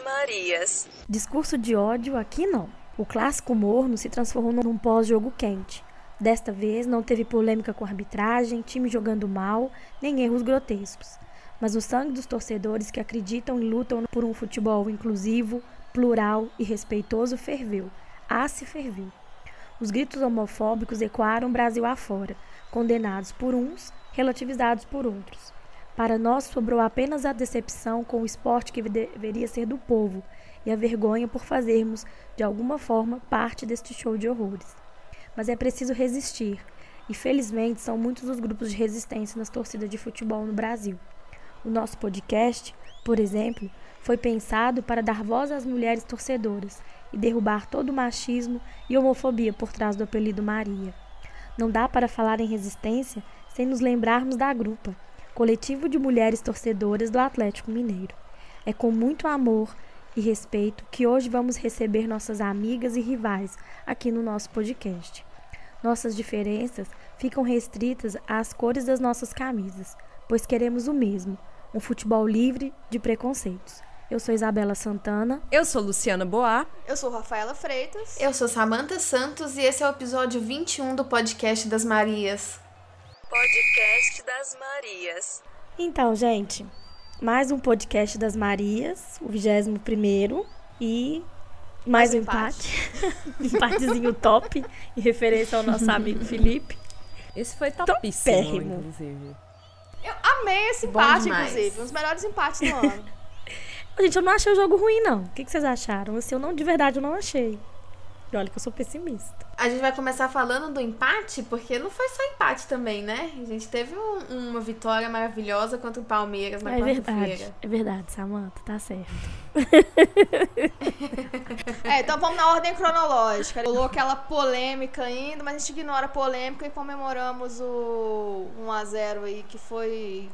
Marias. Discurso de ódio aqui não. O clássico morno se transformou num pós-jogo quente. Desta vez não teve polêmica com arbitragem, time jogando mal, nem erros grotescos. Mas o sangue dos torcedores que acreditam e lutam por um futebol inclusivo, plural e respeitoso ferveu. Ah, se ferveu. Os gritos homofóbicos ecoaram Brasil afora, condenados por uns, relativizados por outros. Para nós sobrou apenas a decepção com o esporte que deveria ser do povo e a vergonha por fazermos, de alguma forma, parte deste show de horrores mas é preciso resistir. E felizmente são muitos os grupos de resistência nas torcidas de futebol no Brasil. O nosso podcast, por exemplo, foi pensado para dar voz às mulheres torcedoras e derrubar todo o machismo e homofobia por trás do apelido Maria. Não dá para falar em resistência sem nos lembrarmos da Grupa, coletivo de mulheres torcedoras do Atlético Mineiro. É com muito amor e respeito que hoje vamos receber nossas amigas e rivais aqui no nosso podcast. Nossas diferenças ficam restritas às cores das nossas camisas, pois queremos o mesmo: um futebol livre de preconceitos. Eu sou Isabela Santana. Eu sou Luciana Boá. Eu sou Rafaela Freitas. Eu sou Samanta Santos e esse é o episódio 21 do podcast das Marias. Podcast das Marias. Então, gente, mais um podcast das Marias, o 21 primeiro e mais um empate. empate. Empatezinho top, em referência ao nosso amigo Felipe. Esse foi topíssimo, Topérrimo. inclusive. Eu amei esse empate, inclusive. Um dos melhores empates do ano. Gente, eu não achei o jogo ruim, não. O que vocês acharam? Assim, eu não, de verdade, eu não achei. E olha que eu sou pessimista. A gente vai começar falando do empate, porque não foi só empate também, né? A gente teve um, uma vitória maravilhosa contra o Palmeiras na é quarta-feira. Verdade, é verdade, Samanta, tá certo. é, então vamos na ordem cronológica. Rolou aquela polêmica ainda, mas a gente ignora a polêmica e comemoramos o 1x0 aí, que foi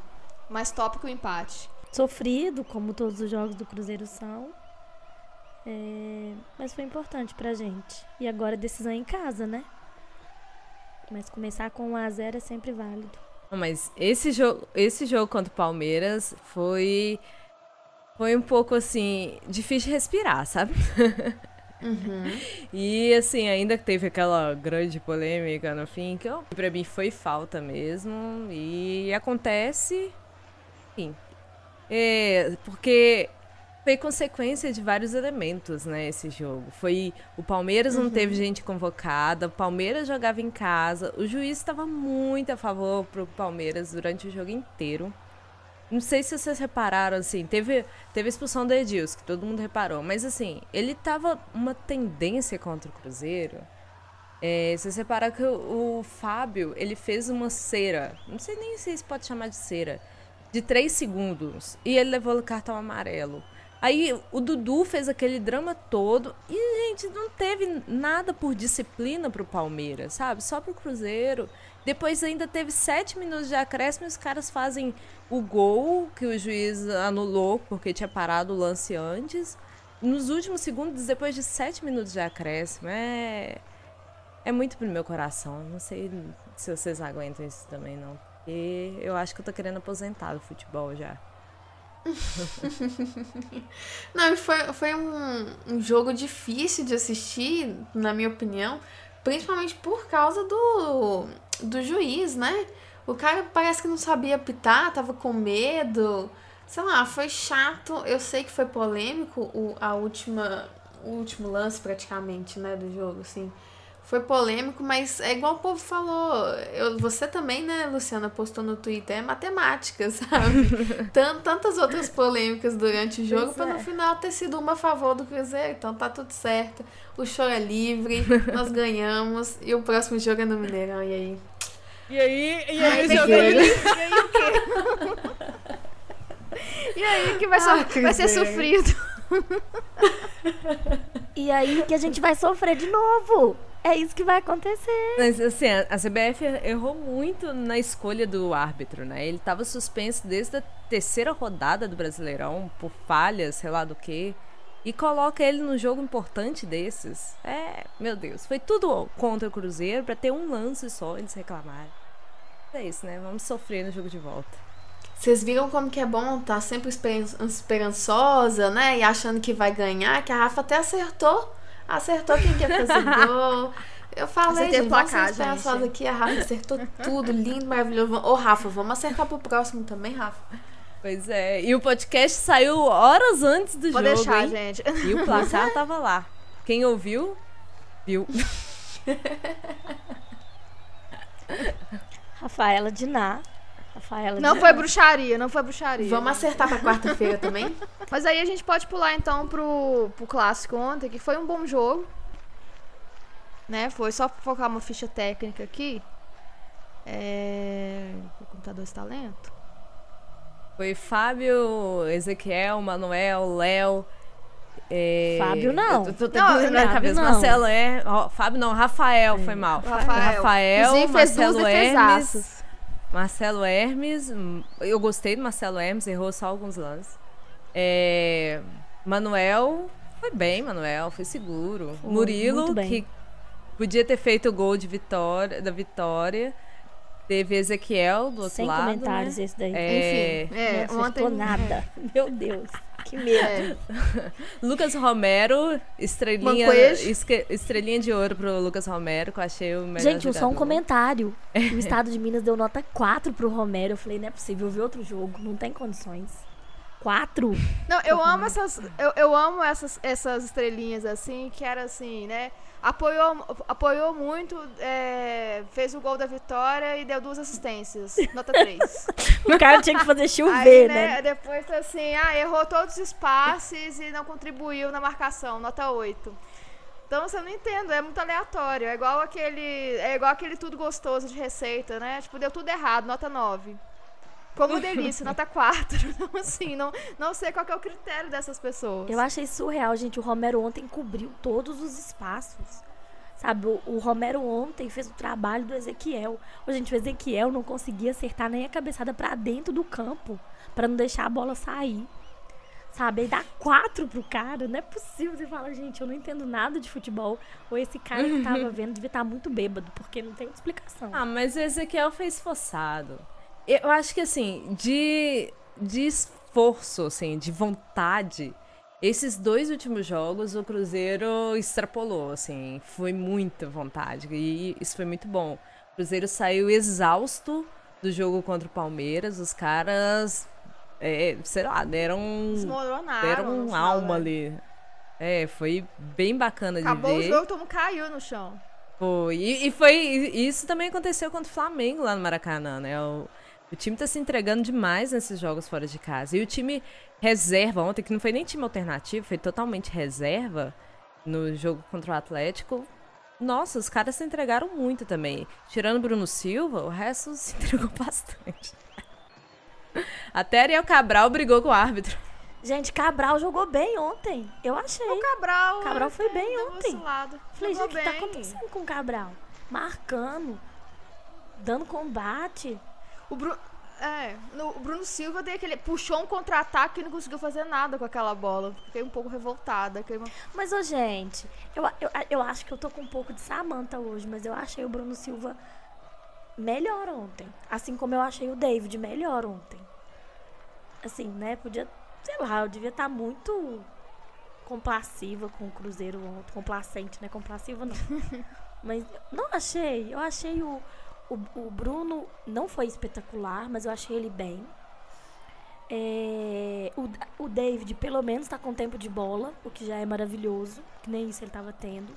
mais top que o empate. Sofrido, como todos os jogos do Cruzeiro são. É, mas foi importante pra gente. E agora a decisão é em casa, né? Mas começar com 1 a 0 é sempre válido. Mas esse jogo, esse jogo contra o Palmeiras foi foi um pouco assim difícil de respirar, sabe? Uhum. e assim, ainda teve aquela grande polêmica no fim, que para mim foi falta mesmo. E acontece. Enfim. É, porque foi consequência de vários elementos, né, esse jogo. Foi o Palmeiras não uhum. teve gente convocada, o Palmeiras jogava em casa, o juiz estava muito a favor pro Palmeiras durante o jogo inteiro. Não sei se vocês repararam, assim, teve, teve expulsão do Edilson, que todo mundo reparou, mas assim, ele tava uma tendência contra o Cruzeiro. É, se você reparar que o, o Fábio, ele fez uma cera, não sei nem se isso pode chamar de cera, de três segundos, e ele levou o cartão amarelo. Aí o Dudu fez aquele drama todo e, gente, não teve nada por disciplina pro Palmeiras, sabe? Só pro Cruzeiro. Depois ainda teve sete minutos de acréscimo e os caras fazem o gol que o juiz anulou porque tinha parado o lance antes. Nos últimos segundos, depois de sete minutos de acréscimo, é. É muito pro meu coração. Não sei se vocês aguentam isso também, não. Porque eu acho que eu tô querendo aposentar o futebol já. Não, foi, foi um, um jogo difícil de assistir, na minha opinião, principalmente por causa do, do juiz, né? O cara parece que não sabia apitar, tava com medo. Sei lá, foi chato. Eu sei que foi polêmico o, a última, o último lance, praticamente, né, do jogo, assim foi polêmico, mas é igual o povo falou. Eu, você também, né, Luciana, postou no Twitter, é matemática, sabe? Tant, tantas outras polêmicas durante o jogo, para no é. final ter sido uma a favor do Cruzeiro. Então tá tudo certo. O show é livre, nós ganhamos. E o próximo jogo é no Mineirão, e aí? E aí? E aí, Ai, jogo é livre? E aí o quê? e aí que vai, ah, so vai ser sofrido. e aí que a gente vai sofrer de novo. É isso que vai acontecer. Mas, assim, a CBF errou muito na escolha do árbitro, né? Ele estava suspenso desde a terceira rodada do Brasileirão por falhas, sei lá do que. E coloca ele num jogo importante desses. É, meu Deus. Foi tudo contra o Cruzeiro para ter um lance só eles reclamarem. É isso, né? Vamos sofrer no jogo de volta. Vocês viram como que é bom tá sempre esperan- esperançosa, né? E achando que vai ganhar, que a Rafa até acertou. Acertou quem quer fazer gol. Eu falei, gente, vamos placar, esperançosa gente. aqui. A Rafa acertou tudo, lindo, maravilhoso. Ô, Rafa, vamos acertar pro próximo também, Rafa? Pois é. E o podcast saiu horas antes do Pode jogo. deixar, hein? gente. E o placar tava lá. Quem ouviu, viu. Rafaela Diná. Rafaela Não foi bruxaria, não foi bruxaria. Vamos acertar pra quarta-feira também? Mas aí a gente pode pular então pro, pro clássico ontem, que foi um bom jogo. Né? Foi só pra focar uma ficha técnica aqui. É... O computador está lento. Foi Fábio, Ezequiel, Manuel, Léo. é, Fábio não. Eu tô, tô Não, na Fábio cabeça. não. Marcelo é. Fábio não, Rafael foi mal. Rafael. Rafael, duas Marcelo Hermes. Marcelo Hermes. hum, Eu gostei do Marcelo Hermes, errou só alguns lances. É, Manuel. Foi bem, Manuel, foi seguro. Foi, Murilo, que podia ter feito o gol de vitória, da vitória. Teve Ezequiel do outro Sem lado. comentários né? esse daí. É, Enfim, é, não acertou ontem. nada. Meu Deus. Que medo. É, Lucas Romero, estrelinha, esque- estrelinha de ouro pro Lucas Romero, que eu achei o melhor Gente, só um jogador. comentário. O estado de Minas deu nota 4 pro Romero. Eu falei, não é possível ver outro jogo. Não tem condições. 4? Não, eu amo essas. Eu, eu amo essas, essas estrelinhas assim, que era assim, né? Apoiou, apoiou muito, é, fez o gol da vitória e deu duas assistências. Nota 3. O cara tinha que fazer Aí, chover, né, né? depois assim, ah, errou todos os passes e não contribuiu na marcação, nota 8. Então você não entendo, é muito aleatório. É igual aquele. É igual aquele tudo gostoso de receita, né? Tipo, deu tudo errado, nota 9. Como delícia, nota 4. Então, assim, não, não sei qual que é o critério dessas pessoas. Eu achei surreal, gente. O Romero ontem cobriu todos os espaços. Sabe, o, o Romero ontem fez o trabalho do Ezequiel. Ô, gente, o Ezequiel não conseguia acertar nem a cabeçada pra dentro do campo, pra não deixar a bola sair. Sabe, aí dá quatro pro cara, não é possível. Você fala, gente, eu não entendo nada de futebol. Ou esse cara que tava vendo devia estar muito bêbado, porque não tem explicação. Ah, mas o Ezequiel foi esforçado. Eu acho que, assim, de, de esforço, assim, de vontade, esses dois últimos jogos o Cruzeiro extrapolou, assim, foi muita vontade. E isso foi muito bom. O Cruzeiro saiu exausto do jogo contra o Palmeiras. Os caras, é, sei lá, deram, deram um alma né? ali. É, foi bem bacana de Acabou o ver. jogo, todo mundo caiu no chão. Foi. E, e foi. e isso também aconteceu contra o Flamengo lá no Maracanã, né? O, o time tá se entregando demais nesses jogos fora de casa. E o time reserva ontem, que não foi nem time alternativo, foi totalmente reserva no jogo contra o Atlético. Nossa, os caras se entregaram muito também. Tirando o Bruno Silva, o resto se entregou bastante. Até Ariel Cabral brigou com o árbitro. Gente, Cabral jogou bem ontem. Eu achei. O Cabral. Cabral foi bem ontem. Falei, Jogou gente, o que tá acontecendo com o Cabral? Marcando, dando combate. O Bruno. É, no- o Bruno Silva deu aquele, puxou um contra-ataque e não conseguiu fazer nada com aquela bola. Fiquei um pouco revoltada. Uma- Mas, ô, gente, eu, eu, eu acho que eu tô com um pouco de Samanta hoje, mas eu achei o Bruno Silva melhor ontem. Assim como eu achei o David melhor ontem. Assim, né? Podia, sei lá, eu devia estar muito complaciva com o Cruzeiro ontem. Complacente, né? Complaciva não. mas não achei. Eu achei o, o, o Bruno não foi espetacular, mas eu achei ele bem. É, o, o David, pelo menos, tá com tempo de bola, o que já é maravilhoso, que nem isso ele tava tendo.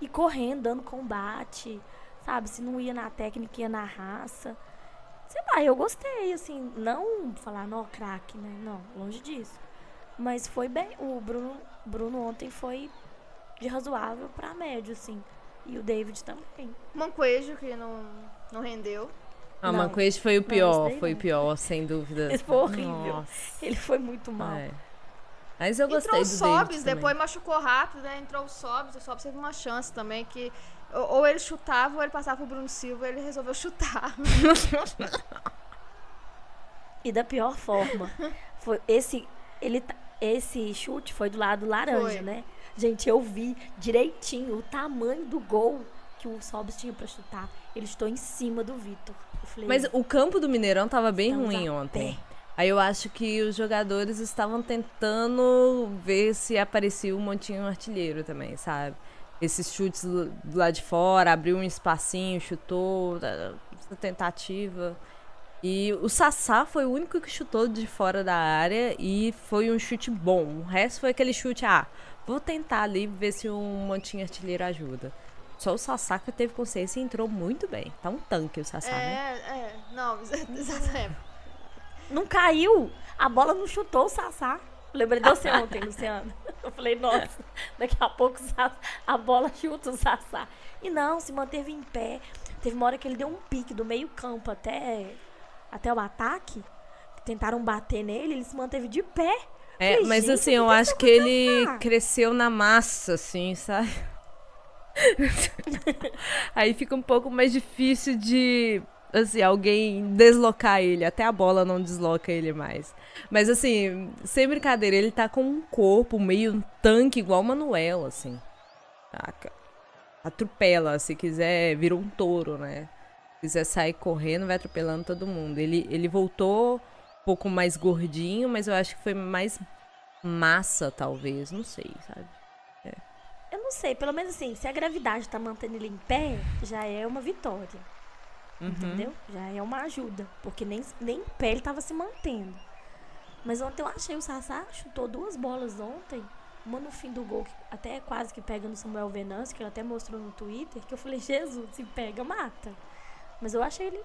E correndo, dando combate, sabe? Se não ia na técnica, ia na raça. Sei lá, eu gostei, assim, não falar, não, craque, né? Não, longe disso. Mas foi bem. O Bruno, Bruno ontem foi de razoável pra médio, assim. E o David também. Manquejo, que não, não rendeu. Ah, o Não. Manquez foi o Não, pior, daí foi o não. pior, sem dúvida. Esse foi horrível. Nossa, Ele foi muito mal. é. Mas eu gostei Entrou o Sobs, também. depois machucou rápido, né? Entrou o Sobs, o Sobs teve uma chance também que ou, ele chutava ou ele passava pro Bruno Silva, ele resolveu chutar. E da pior forma. Foi esse, ele, esse chute foi do lado laranja, Foi. né? Gente, eu vi direitinho o tamanho do gol que o Sobs tinha pra chutar. ele estou em cima do Vitor. Mas o campo do Mineirão tava bem ruim ontem. pé. Aí eu acho que os jogadores estavam tentando ver se aparecia um montinho artilheiro também, sabe? Esses chutes do do lado de fora, abriu um espacinho, chutou, tá, essa tentativa. E o Sassá foi o único que chutou de fora da área e foi um chute bom. O resto foi aquele chute, ah, vou tentar ali ver se um montinho artilheiro ajuda. Só o Sassá que teve consciência e entrou muito bem. Tá um tanque o Sassá, né? É, é. Não, exatamente. não caiu, a bola não chutou o Sassá. Lembrei de você ontem, Luciano. Eu falei, nossa, daqui a pouco a bola chuta o Sassá. E não, se manteve em pé. Teve uma hora que ele deu um pique do meio campo até, até o ataque. Tentaram bater nele, ele se manteve de pé. É, Falei, mas assim, eu acho que ele cresceu na massa, assim, sabe? Aí fica um pouco mais difícil de, assim, alguém deslocar ele. Até a bola não desloca ele mais. Mas assim, sem brincadeira, ele tá com um corpo meio um tanque igual o Manuel, assim. Saca? Atropela, se quiser, vira um touro, né? Se quiser sair correndo, vai atropelando todo mundo. Ele, ele voltou pouco mais gordinho, mas eu acho que foi mais massa, talvez. Não sei, sabe? Eu não sei, pelo menos assim, se a gravidade tá mantendo ele em pé, já é uma vitória. Entendeu? Já é uma ajuda. Porque nem, nem em pé ele tava se mantendo. Mas ontem eu achei o Sassá chutou duas bolas ontem. Uma no fim do gol, que até quase que pega no Samuel Venâncio, que ele até mostrou no Twitter, que eu falei, Jesus, se pega, mata. Mas eu achei ele.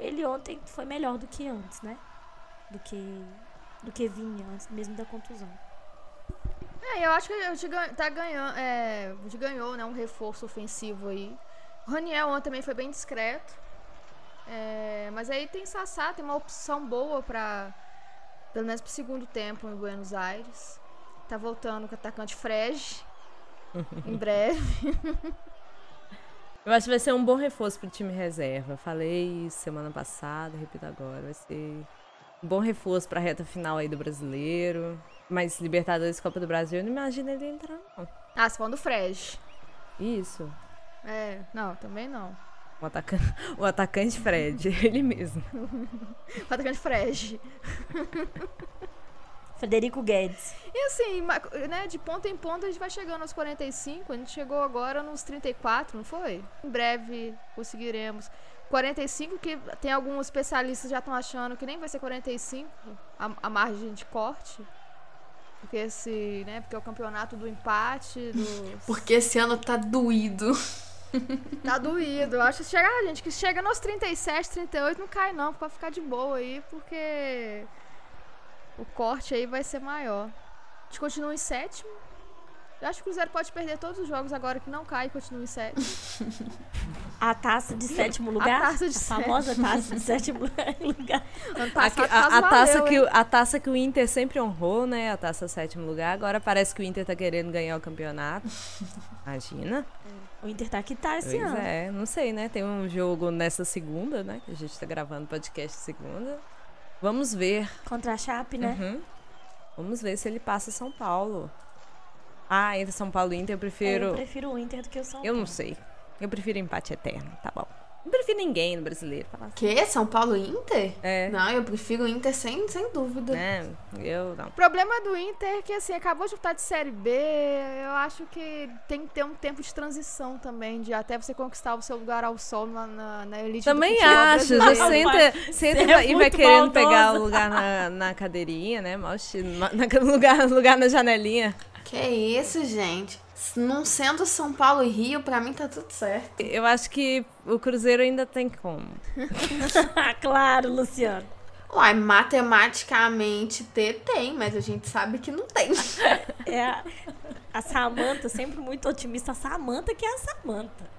Ele ontem foi melhor do que antes, né? Do que. Do que vinha antes mesmo da contusão. É, eu acho que a gente tá ganhando, é, a gente ganhou, né, um reforço ofensivo aí. O Raniel ontem também foi bem discreto. É, mas aí tem Sassá, tem uma opção boa pra, pelo menos pro segundo tempo em Buenos Aires. Tá voltando com o atacante Frege. em breve. Eu acho que vai ser um bom reforço pro time reserva. Falei semana passada, repito agora. Vai ser um bom reforço pra reta final aí do brasileiro. Mas Libertadores Copa do Brasil, eu não imagino ele entrar, não. Ah, você falando do Frege. Isso. É, não, também não. O, ataca... o atacante Fred, ele mesmo. O atacante Frege. Federico Guedes. E assim, né, de ponta em ponta a gente vai chegando aos 45, a gente chegou agora nos 34, não foi? Em breve conseguiremos. 45, que tem alguns especialistas já estão achando que nem vai ser 45 a, a margem de corte. Porque esse, né, porque é o campeonato do empate, do Porque esse ano tá doído. Tá doído. Eu acho que chega, ah, gente, que chega nos 37, 38 não cai não, pra ficar de boa aí, porque o corte aí vai ser maior. A gente continua em sétimo. Eu acho que o Cruzeiro pode perder todos os jogos agora que não cai e continua em sétimo. A taça de sétimo lugar? taça de a famosa taça de sétimo lugar. A, a- a taça valeu, que, hein? a taça que o Inter sempre honrou, né? A taça sétimo lugar. Agora parece que o Inter tá querendo ganhar o campeonato. Imagina. O Inter tá que tá esse Pois ano. é, não sei, né? Tem um jogo nessa segunda, né? Que a gente tá gravando podcast segunda. Vamos ver. Contra a Chape, né? Uhum. Vamos ver se ele passa São Paulo. Ah, entre São Paulo e Inter eu prefiro. Eu prefiro o Inter do que o São Eu Paulo. não sei. Eu prefiro empate eterno, tá bom. Não prefiro ninguém no brasileiro. Falar assim. Que? São Paulo e Inter? É. Não, eu prefiro o Inter sem, sem dúvida. Né? Eu não. O problema do Inter é que, assim, acabou de voltar de Série B. Eu acho que tem que ter um tempo de transição também, de até você conquistar o seu lugar ao sol na, na, na elite Também acho. Já brasileiro. senta, senta Você e é vai, e vai querendo pegar maldosa. o lugar na, na cadeirinha, né? Mal na, naquele lugar, lugar na janelinha. Que isso, gente. Não sendo São Paulo e Rio, pra mim tá tudo certo. Eu acho que o Cruzeiro ainda tem como. claro, Luciano. Uai, matematicamente ter tem, mas a gente sabe que não tem. É a, a Samanta, sempre muito otimista. A Samanta que é a Samanta.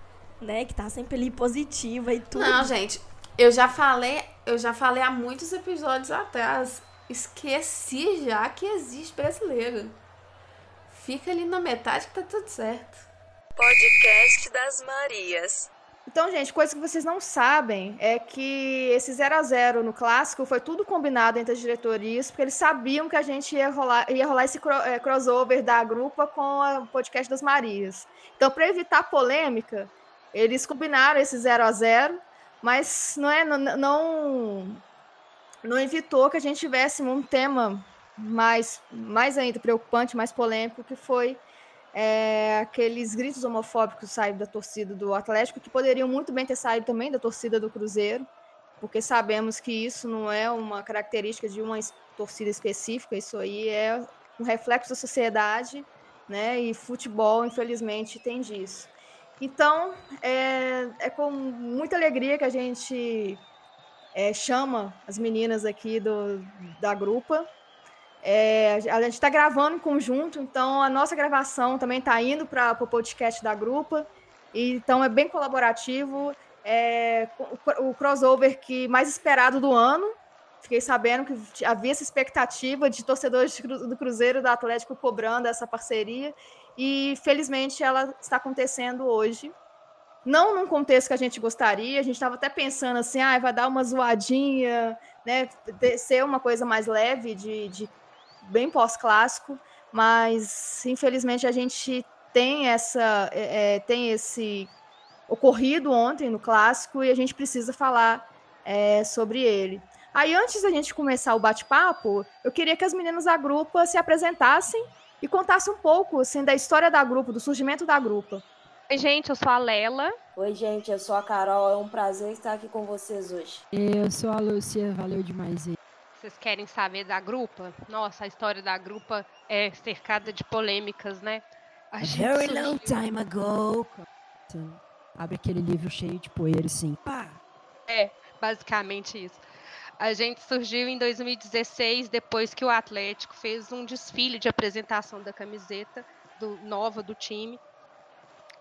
Né? Que tá sempre ali positiva e tudo. Não, gente, eu já falei, eu já falei há muitos episódios atrás. Esqueci já que existe brasileiro. Fica ali na metade que tá tudo certo. Podcast das Marias. Então, gente, coisa que vocês não sabem é que esse 0 a 0 no clássico foi tudo combinado entre as diretorias, porque eles sabiam que a gente ia rolar, ia rolar esse cro- eh, crossover da grupa com o podcast das Marias. Então, para evitar polêmica, eles combinaram esse 0 a 0 mas não é não, não, não evitou que a gente tivesse um tema mais, mais ainda preocupante, mais polêmico, que foi é, aqueles gritos homofóbicos saíram da torcida do Atlético, que poderiam muito bem ter saído também da torcida do Cruzeiro, porque sabemos que isso não é uma característica de uma torcida específica, isso aí é um reflexo da sociedade, né? E futebol, infelizmente, tem disso. Então, é, é com muita alegria que a gente é, chama as meninas aqui do, da grupa é, a gente está gravando em conjunto, então a nossa gravação também está indo para o podcast da grupa, então é bem colaborativo. É, o, o crossover que mais esperado do ano. Fiquei sabendo que havia essa expectativa de torcedores do Cruzeiro do Atlético cobrando essa parceria, e felizmente ela está acontecendo hoje. Não num contexto que a gente gostaria, a gente estava até pensando assim, ah, vai dar uma zoadinha, né, ser uma coisa mais leve de, de bem pós-clássico, mas infelizmente a gente tem essa é, é, tem esse ocorrido ontem no clássico e a gente precisa falar é, sobre ele. Aí antes da gente começar o bate-papo, eu queria que as meninas da grupa se apresentassem e contassem um pouco assim da história da grupa, do surgimento da grupa. Oi, gente, eu sou a Lela. Oi, gente, eu sou a Carol. É um prazer estar aqui com vocês hoje. Eu sou a Lúcia, valeu demais aí vocês querem saber da grupa? Nossa, a história da grupa é cercada de polêmicas, né? A, very long time ago. Abre aquele livro cheio de poeira assim. Pá! É, basicamente isso. A gente surgiu em 2016, depois que o Atlético fez um desfile de apresentação da camiseta do, nova do time.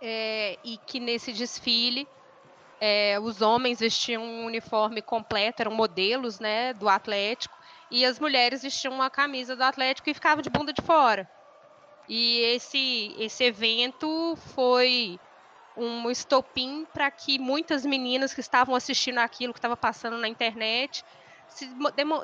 É, e que nesse desfile é, os homens vestiam um uniforme completo, eram modelos né, do Atlético, e as mulheres vestiam uma camisa do Atlético e ficavam de bunda de fora. E esse, esse evento foi um estopim para que muitas meninas que estavam assistindo aquilo que estava passando na internet se,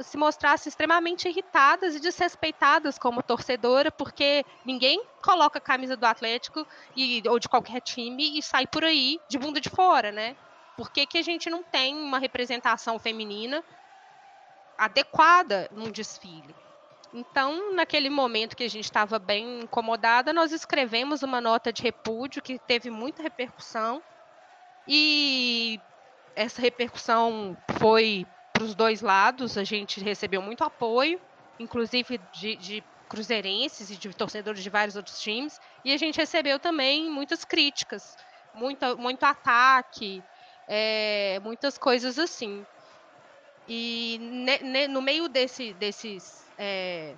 se mostrassem extremamente irritadas e desrespeitadas como torcedora, porque ninguém coloca a camisa do Atlético e, ou de qualquer time e sai por aí de bunda de fora, né? Por que, que a gente não tem uma representação feminina adequada num desfile? Então, naquele momento que a gente estava bem incomodada, nós escrevemos uma nota de repúdio que teve muita repercussão. E essa repercussão foi para os dois lados, a gente recebeu muito apoio, inclusive de, de cruzeirenses e de torcedores de vários outros times, e a gente recebeu também muitas críticas, muita, muito ataque, é, muitas coisas assim. E ne, ne, no meio desse, desses, é,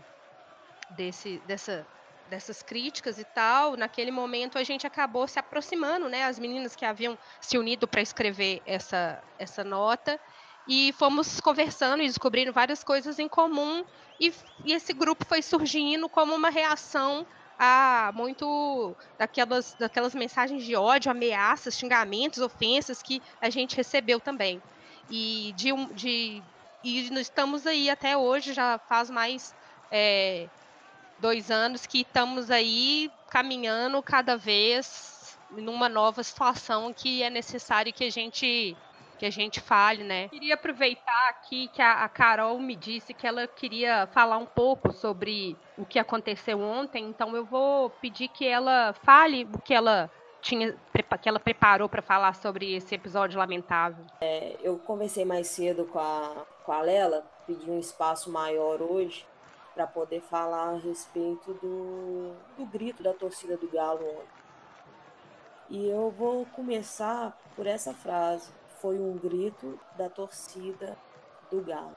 desse, dessa, dessas críticas e tal, naquele momento a gente acabou se aproximando, né, as meninas que haviam se unido para escrever essa, essa nota, e fomos conversando e descobrindo várias coisas em comum, e, e esse grupo foi surgindo como uma reação a muito daquelas, daquelas mensagens de ódio, ameaças, xingamentos, ofensas que a gente recebeu também. E de, de e estamos aí até hoje, já faz mais é, dois anos que estamos aí caminhando cada vez numa nova situação que é necessário que a gente que a gente fale, né? Queria aproveitar aqui que a, a, Carol me disse que ela queria falar um pouco sobre o que aconteceu ontem, então eu vou pedir que ela fale o que ela tinha que ela preparou para falar sobre esse episódio lamentável. É, eu conversei mais cedo com a, com a Lela, pedi um espaço maior hoje para poder falar a respeito do, do grito da torcida do Galo ontem. E eu vou começar por essa frase foi um grito da torcida do Galo.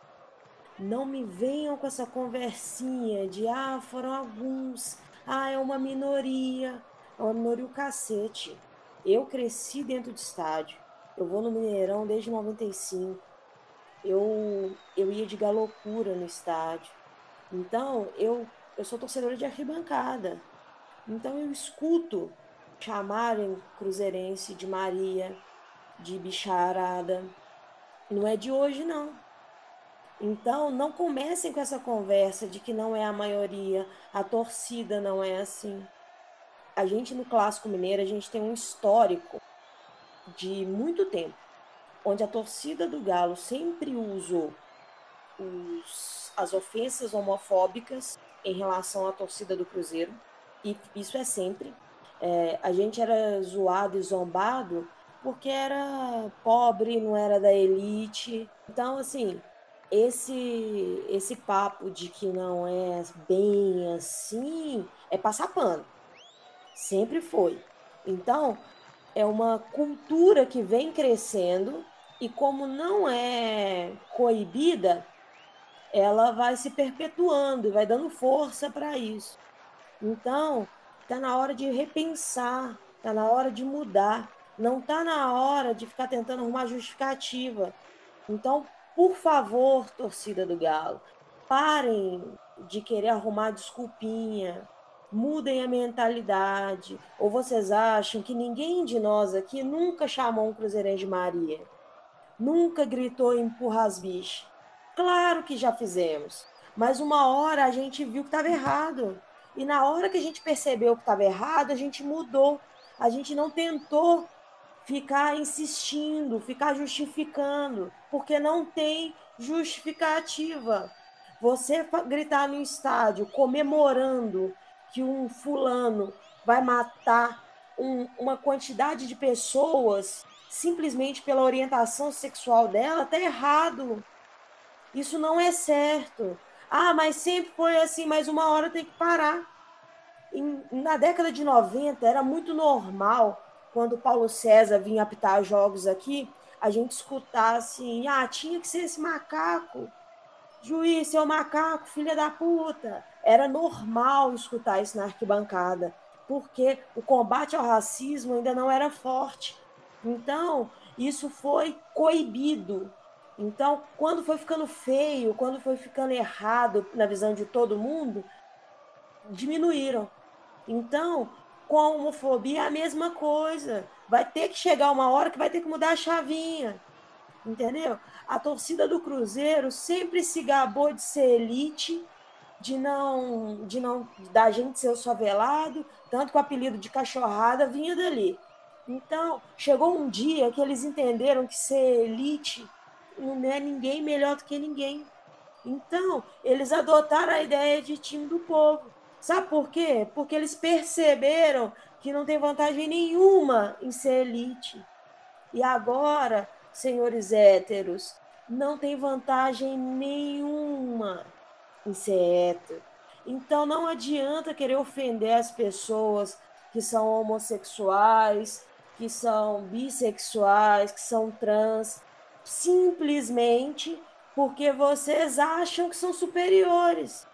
Não me venham com essa conversinha de ah, foram alguns, ah, é uma minoria. É uma minoria o cacete. Eu cresci dentro de estádio. Eu vou no Mineirão desde 95. Eu, eu ia de galocura no estádio. Então, eu, eu sou torcedora de arquibancada. Então, eu escuto chamarem Cruzeirense de Maria, de bicharada. Não é de hoje, não. Então, não comecem com essa conversa de que não é a maioria, a torcida não é assim. A gente no Clássico Mineiro, a gente tem um histórico de muito tempo, onde a torcida do Galo sempre usou os, as ofensas homofóbicas em relação à torcida do Cruzeiro, e isso é sempre. É, a gente era zoado e zombado porque era pobre, não era da elite. Então, assim, esse esse papo de que não é bem assim é passar pano. Sempre foi. Então, é uma cultura que vem crescendo e como não é coibida, ela vai se perpetuando, vai dando força para isso. Então, tá na hora de repensar, tá na hora de mudar, não tá na hora de ficar tentando arrumar justificativa. Então, por favor, torcida do Galo, parem de querer arrumar desculpinha, mudem a mentalidade. Ou vocês acham que ninguém de nós aqui nunca chamou um Cruzeirense de Maria? Nunca gritou empurra as bichas? Claro que já fizemos. Mas uma hora a gente viu que estava errado. E na hora que a gente percebeu que estava errado, a gente mudou. A gente não tentou ficar insistindo, ficar justificando, porque não tem justificativa. Você gritar no estádio comemorando que um fulano vai matar um, uma quantidade de pessoas simplesmente pela orientação sexual dela, tá errado. Isso não é certo. Ah, mas sempre foi assim, mas uma hora tem que parar. Em, na década de 90 era muito normal quando Paulo César vinha apitar jogos aqui, a gente escutar assim, ah, tinha que ser esse macaco. Juiz, seu macaco, filha da puta. Era normal escutar isso na arquibancada, porque o combate ao racismo ainda não era forte. Então, isso foi coibido. Então, quando foi ficando feio, quando foi ficando errado na visão de todo mundo, diminuíram. Então, com a homofobia é a mesma coisa. Vai ter que chegar uma hora que vai ter que mudar a chavinha. Entendeu? A torcida do Cruzeiro sempre se gabou de ser elite, de não, de não da gente ser o favelado, tanto que o apelido de cachorrada vinha dali. Então, chegou um dia que eles entenderam que ser elite não é ninguém melhor do que ninguém. Então, eles adotaram a ideia de time do povo. Sabe por quê? Porque eles perceberam que não tem vantagem nenhuma em ser elite. E agora, senhores héteros, não tem vantagem nenhuma em ser hétero. Então não adianta querer ofender as pessoas que são homossexuais, que são bissexuais, que são trans, simplesmente porque vocês acham que são superiores.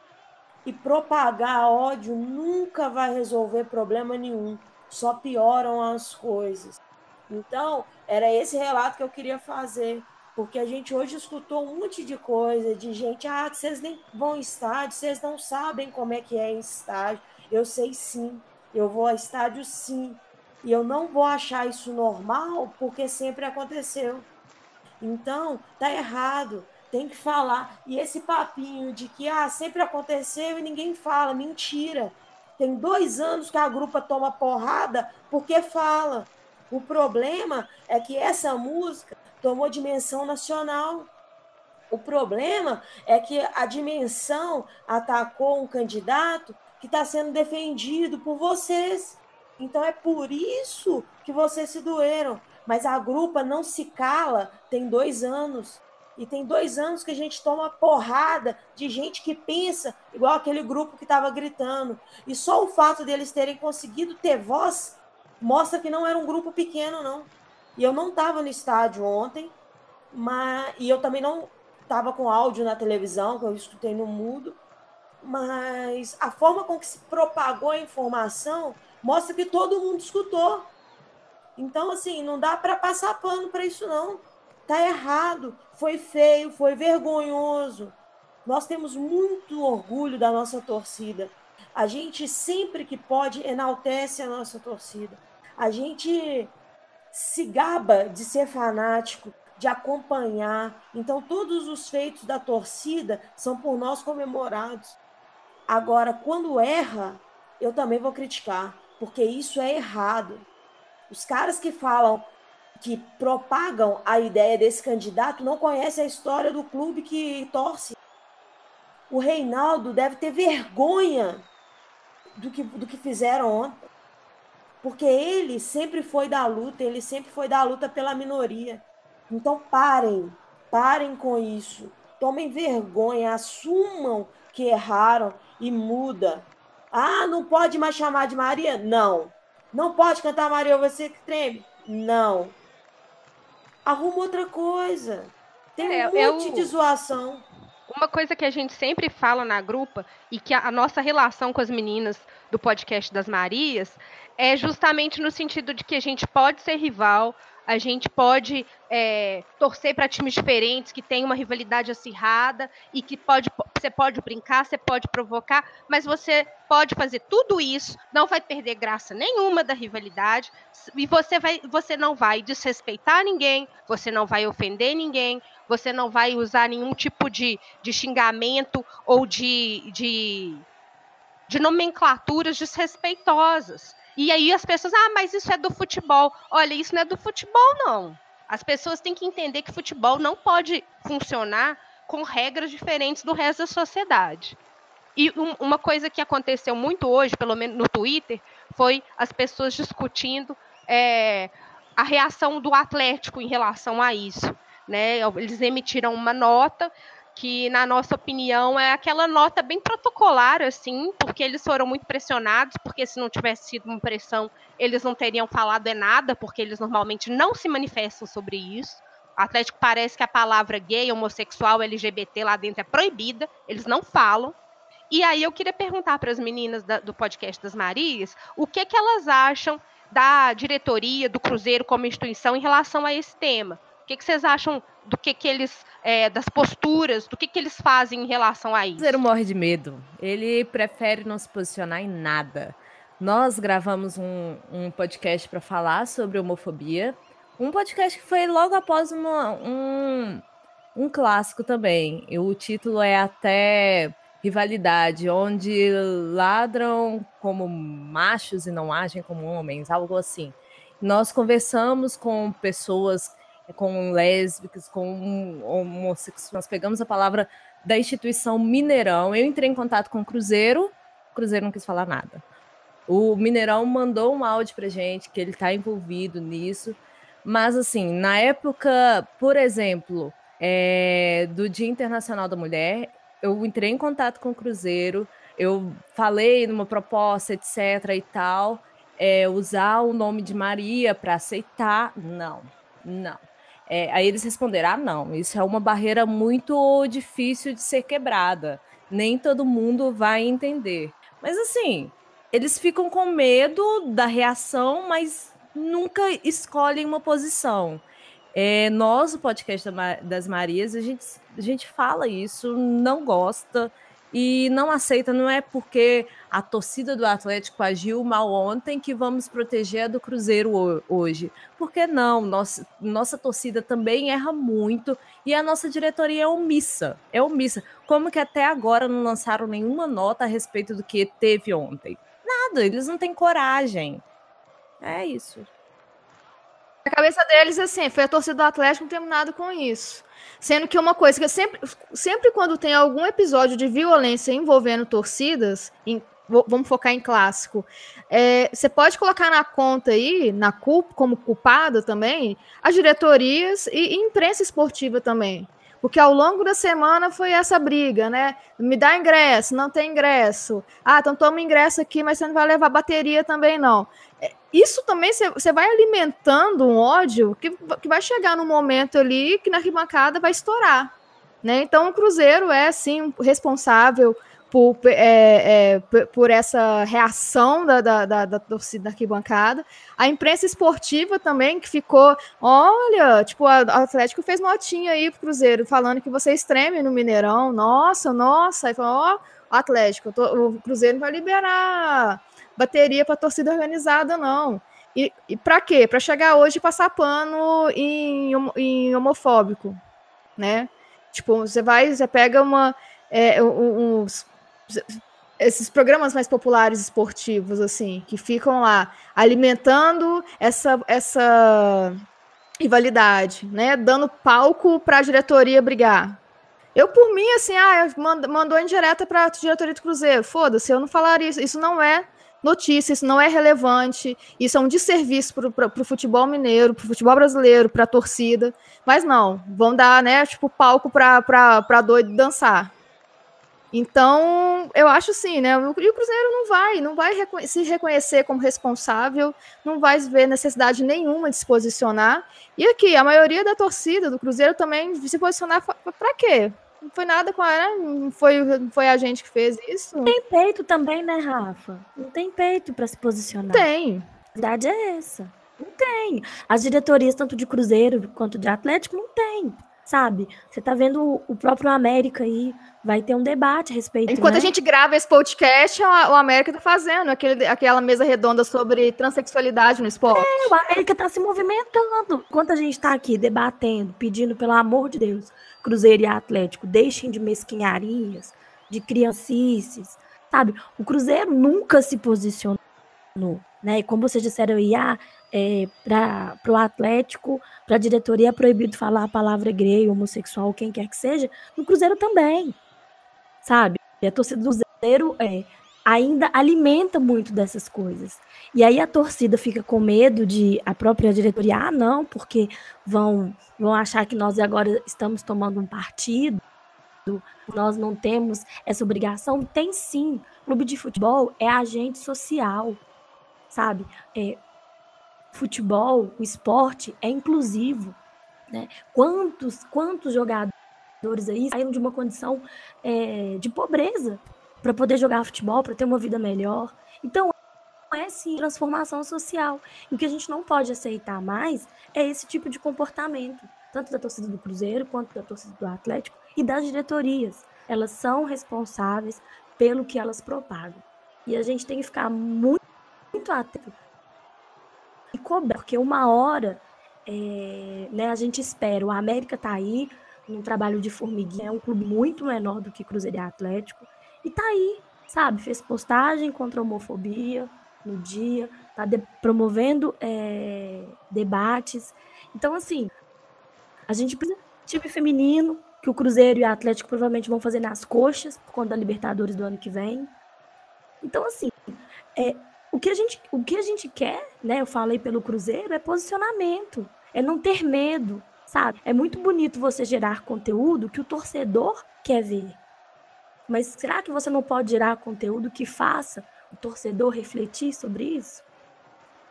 E propagar ódio nunca vai resolver problema nenhum, só pioram as coisas. Então, era esse relato que eu queria fazer, porque a gente hoje escutou um monte de coisa de gente, ah, vocês nem vão em estádio, vocês não sabem como é que é em estádio. Eu sei sim, eu vou a estádio sim. E eu não vou achar isso normal porque sempre aconteceu. Então, tá errado tem que falar. E esse papinho de que ah, sempre aconteceu e ninguém fala, mentira. Tem dois anos que a grupa toma porrada porque fala. O problema é que essa música tomou dimensão nacional. O problema é que a dimensão atacou um candidato que está sendo defendido por vocês. Então é por isso que vocês se doeram. Mas a grupa não se cala tem dois anos. E tem dois anos que a gente toma porrada de gente que pensa igual aquele grupo que estava gritando. E só o fato deles terem conseguido ter voz mostra que não era um grupo pequeno, não. E eu não estava no estádio ontem, mas, e eu também não estava com áudio na televisão, que eu escutei no mudo. Mas a forma com que se propagou a informação mostra que todo mundo escutou. Então, assim, não dá para passar pano para isso, não. Tá errado, foi feio, foi vergonhoso. Nós temos muito orgulho da nossa torcida. A gente sempre que pode enaltece a nossa torcida. A gente se gaba de ser fanático, de acompanhar. Então todos os feitos da torcida são por nós comemorados. Agora, quando erra, eu também vou criticar, porque isso é errado. Os caras que falam que propagam a ideia desse candidato não conhecem a história do clube que torce. O Reinaldo deve ter vergonha do que, do que fizeram ontem. Porque ele sempre foi da luta, ele sempre foi da luta pela minoria. Então parem, parem com isso. Tomem vergonha, assumam que erraram e muda. Ah, não pode mais chamar de Maria? Não. Não pode cantar Maria, você que treme? Não. Arruma outra coisa. Tem É, um eu- monte de zoação. Uma coisa que a gente sempre fala na grupa e que a, a nossa relação com as meninas do podcast das Marias é justamente no sentido de que a gente pode ser rival, a gente pode é, torcer para times diferentes que tem uma rivalidade acirrada e que pode você pode brincar, você pode provocar, mas você pode fazer tudo isso, não vai perder graça nenhuma da rivalidade e você vai você não vai desrespeitar ninguém, você não vai ofender ninguém, você não vai usar nenhum tipo de, de xingamento ou de, de, de nomenclaturas desrespeitosas. E aí as pessoas, ah, mas isso é do futebol. Olha, isso não é do futebol, não. As pessoas têm que entender que futebol não pode funcionar com regras diferentes do resto da sociedade. E um- uma coisa que aconteceu muito hoje, pelo menos no Twitter, foi as pessoas discutindo é, a reação do Atlético em relação a isso né? Eles emitiram uma nota que, na nossa opinião, é aquela nota bem protocolar, assim, porque eles foram muito pressionados, porque se não tivesse sido uma pressão, eles não teriam falado é nada, porque eles normalmente não se manifestam sobre isso. O Atlético parece que a palavra gay, homossexual, LGBT lá dentro é proibida, eles não falam. E aí eu queria perguntar para as meninas da- do podcast das Marias o que, que elas acham da diretoria do Cruzeiro como instituição em relação a esse tema. O que, que vocês acham do que, que eles, é, das posturas, do que, que eles fazem em relação a O isso? Cruzeiro morre de medo. Ele prefere não se posicionar em nada. Nós gravamos um, um podcast para falar sobre homofobia. Um podcast que foi logo após uma- um, um clássico também. E o título é até Rivalidade, onde ladram como machos e não agem como homens, algo assim. Nós conversamos com pessoas, com lésbicas, com homossexuais. Nós pegamos a palavra da instituição Mineirão. Eu entrei em contato com o Cruzeiro, o Cruzeiro não quis falar nada. O Mineirão mandou um áudio pra gente que ele está envolvido nisso. Mas, assim, na época, por exemplo, é, do Dia Internacional da Mulher, eu entrei em contato com o Cruzeiro, eu falei numa proposta, etc. e tal, é, usar o nome de Maria para aceitar. Não, não. É, aí eles responderam: ah, não, isso é uma barreira muito difícil de ser quebrada. Nem todo mundo vai entender. Mas assim, eles ficam com medo da reação, mas nunca escolhem uma posição. É, nós, o podcast das Marias, a gente, a gente fala isso, não gosta e não aceita. Não é porque a torcida do Atlético agiu mal ontem que vamos proteger a do Cruzeiro ho- hoje. Por que não? Nossa, nossa torcida também erra muito e a nossa diretoria é omissa. É omissa. Como que até agora não lançaram nenhuma nota a respeito do que teve ontem? Nada, eles não têm coragem. É isso. A cabeça deles, assim, foi a torcida do Atlético não com isso. Sendo que uma coisa que eu sempre, sempre quando tem algum episódio de violência envolvendo torcidas, em- vamos focar em clássico, é, você pode colocar na conta aí, na culpa, como culpada também, as diretorias e, e imprensa esportiva também. Porque ao longo da semana foi essa briga, né? Me dá ingresso, não tem ingresso. Ah, então toma ingresso aqui, mas você não vai levar bateria também, não isso também você vai alimentando um ódio que, que vai chegar num momento ali que na arquibancada vai estourar. Né? Então o Cruzeiro é sim responsável por, é, é, por- essa reação da, da, da, da torcida da arquibancada. A imprensa esportiva também, que ficou, olha, tipo, o Atlético fez notinha aí pro Cruzeiro, falando que vocês tremem no Mineirão. Nossa, nossa. Aí falou, ó, Atlético, eu tô- o Cruzeiro não vai liberar bateria para torcida organizada, não. E, e para quê? Para chegar hoje e passar pano em, em homofóbico, né? Tipo, você vai, você pega uma é, um- uns esses programas mais populares esportivos assim, que ficam lá alimentando essa essa rivalidade, né? Dando palco para a diretoria brigar. Eu, por mim, assim, ah, mandou indireta para a diretoria do Cruzeiro. Foda-se, eu não falaria isso. Isso não é notícia, isso não é relevante. Isso é um desserviço para o futebol mineiro, para o futebol brasileiro, para a torcida. Mas não, vão dar, né, tipo, palco para doido dançar. Então, eu acho assim, né? E o Cruzeiro não vai, não vai se reconhecer como responsável, não vai ver necessidade nenhuma de se posicionar. E aqui, a maioria da torcida do Cruzeiro também se posicionar para quê? Não foi nada com a. Né? Não foi, não foi a gente que fez isso. Não tem peito também, né, Rafa? Não tem peito para se posicionar. Tem. A verdade é essa. Não tem. As diretorias, tanto de Cruzeiro quanto de Atlético, não tem sabe? Você tá vendo o próprio América aí, vai ter um debate a respeito. Enquanto né? a gente grava esse podcast, o América tá fazendo aquele, aquela mesa redonda sobre transexualidade no esporte. É, o América tá se movimentando. Enquanto a gente tá aqui debatendo, pedindo, pelo amor de Deus, Cruzeiro e Atlético, deixem de mesquinharias, de criancices, sabe? O Cruzeiro nunca se posicionou, né? E como vocês disseram aí, ah, é, para o Atlético, para a diretoria é proibido falar a palavra gay, homossexual, quem quer que seja, no Cruzeiro também, sabe? E a torcida do Cruzeiro é, ainda alimenta muito dessas coisas. E aí a torcida fica com medo de a própria diretoria, ah, não, porque vão, vão achar que nós agora estamos tomando um partido, nós não temos essa obrigação. Tem sim. Clube de futebol é agente social, sabe? É, futebol, o esporte é inclusivo. Né? Quantos, quantos jogadores aí saíram de uma condição é, de pobreza para poder jogar futebol, para ter uma vida melhor? Então, é sim transformação social. E o que a gente não pode aceitar mais é esse tipo de comportamento, tanto da torcida do Cruzeiro quanto da torcida do Atlético e das diretorias. Elas são responsáveis pelo que elas propagam. E a gente tem que ficar muito, muito atento cobrar, porque uma hora é, né, a gente espera. O América tá aí, num trabalho de formiguinha, é um clube muito menor do que Cruzeiro e Atlético, e tá aí, sabe? Fez postagem contra a homofobia no dia, tá de, promovendo é, debates. Então, assim, a gente precisa time feminino, que o Cruzeiro e o Atlético provavelmente vão fazer nas coxas por conta da Libertadores do ano que vem. Então, assim, é, o que a gente, o que a gente quer, né? Eu falei pelo Cruzeiro, é posicionamento, é não ter medo, sabe? É muito bonito você gerar conteúdo que o torcedor quer ver. Mas será que você não pode gerar conteúdo que faça o torcedor refletir sobre isso?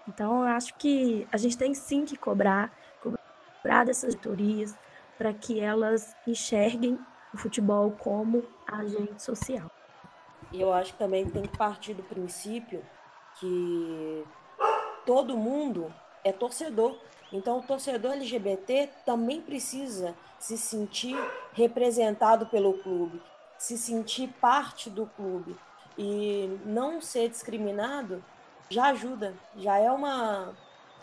Então, eu acho que a gente tem sim que cobrar, cobrar dessas diretorias para que elas enxerguem o futebol como agente social. E eu acho que também tem que partir do princípio que todo mundo é torcedor. Então, o torcedor LGBT também precisa se sentir representado pelo clube, se sentir parte do clube e não ser discriminado já ajuda, já é uma,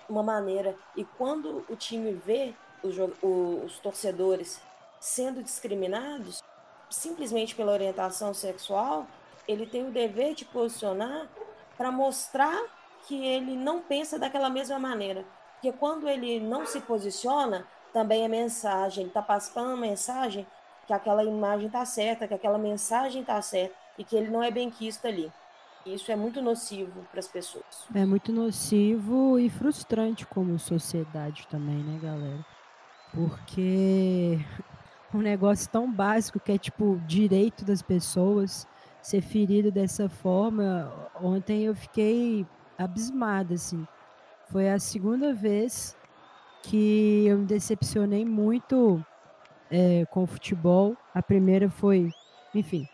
uma maneira. E quando o time vê os, os torcedores sendo discriminados simplesmente pela orientação sexual, ele tem o dever de posicionar para mostrar que ele não pensa daquela mesma maneira. Porque quando ele não se posiciona, também é mensagem, ele está passando uma mensagem que aquela imagem está certa, que aquela mensagem está certa e que ele não é bem quisto ali. Isso é muito nocivo para as pessoas. É muito nocivo e frustrante como sociedade também, né, galera? Porque um negócio tão básico que é tipo direito das pessoas ser ferido dessa forma, ontem eu fiquei abismada, assim. Foi a segunda vez que eu me decepcionei muito é, com o futebol. A primeira foi, enfim,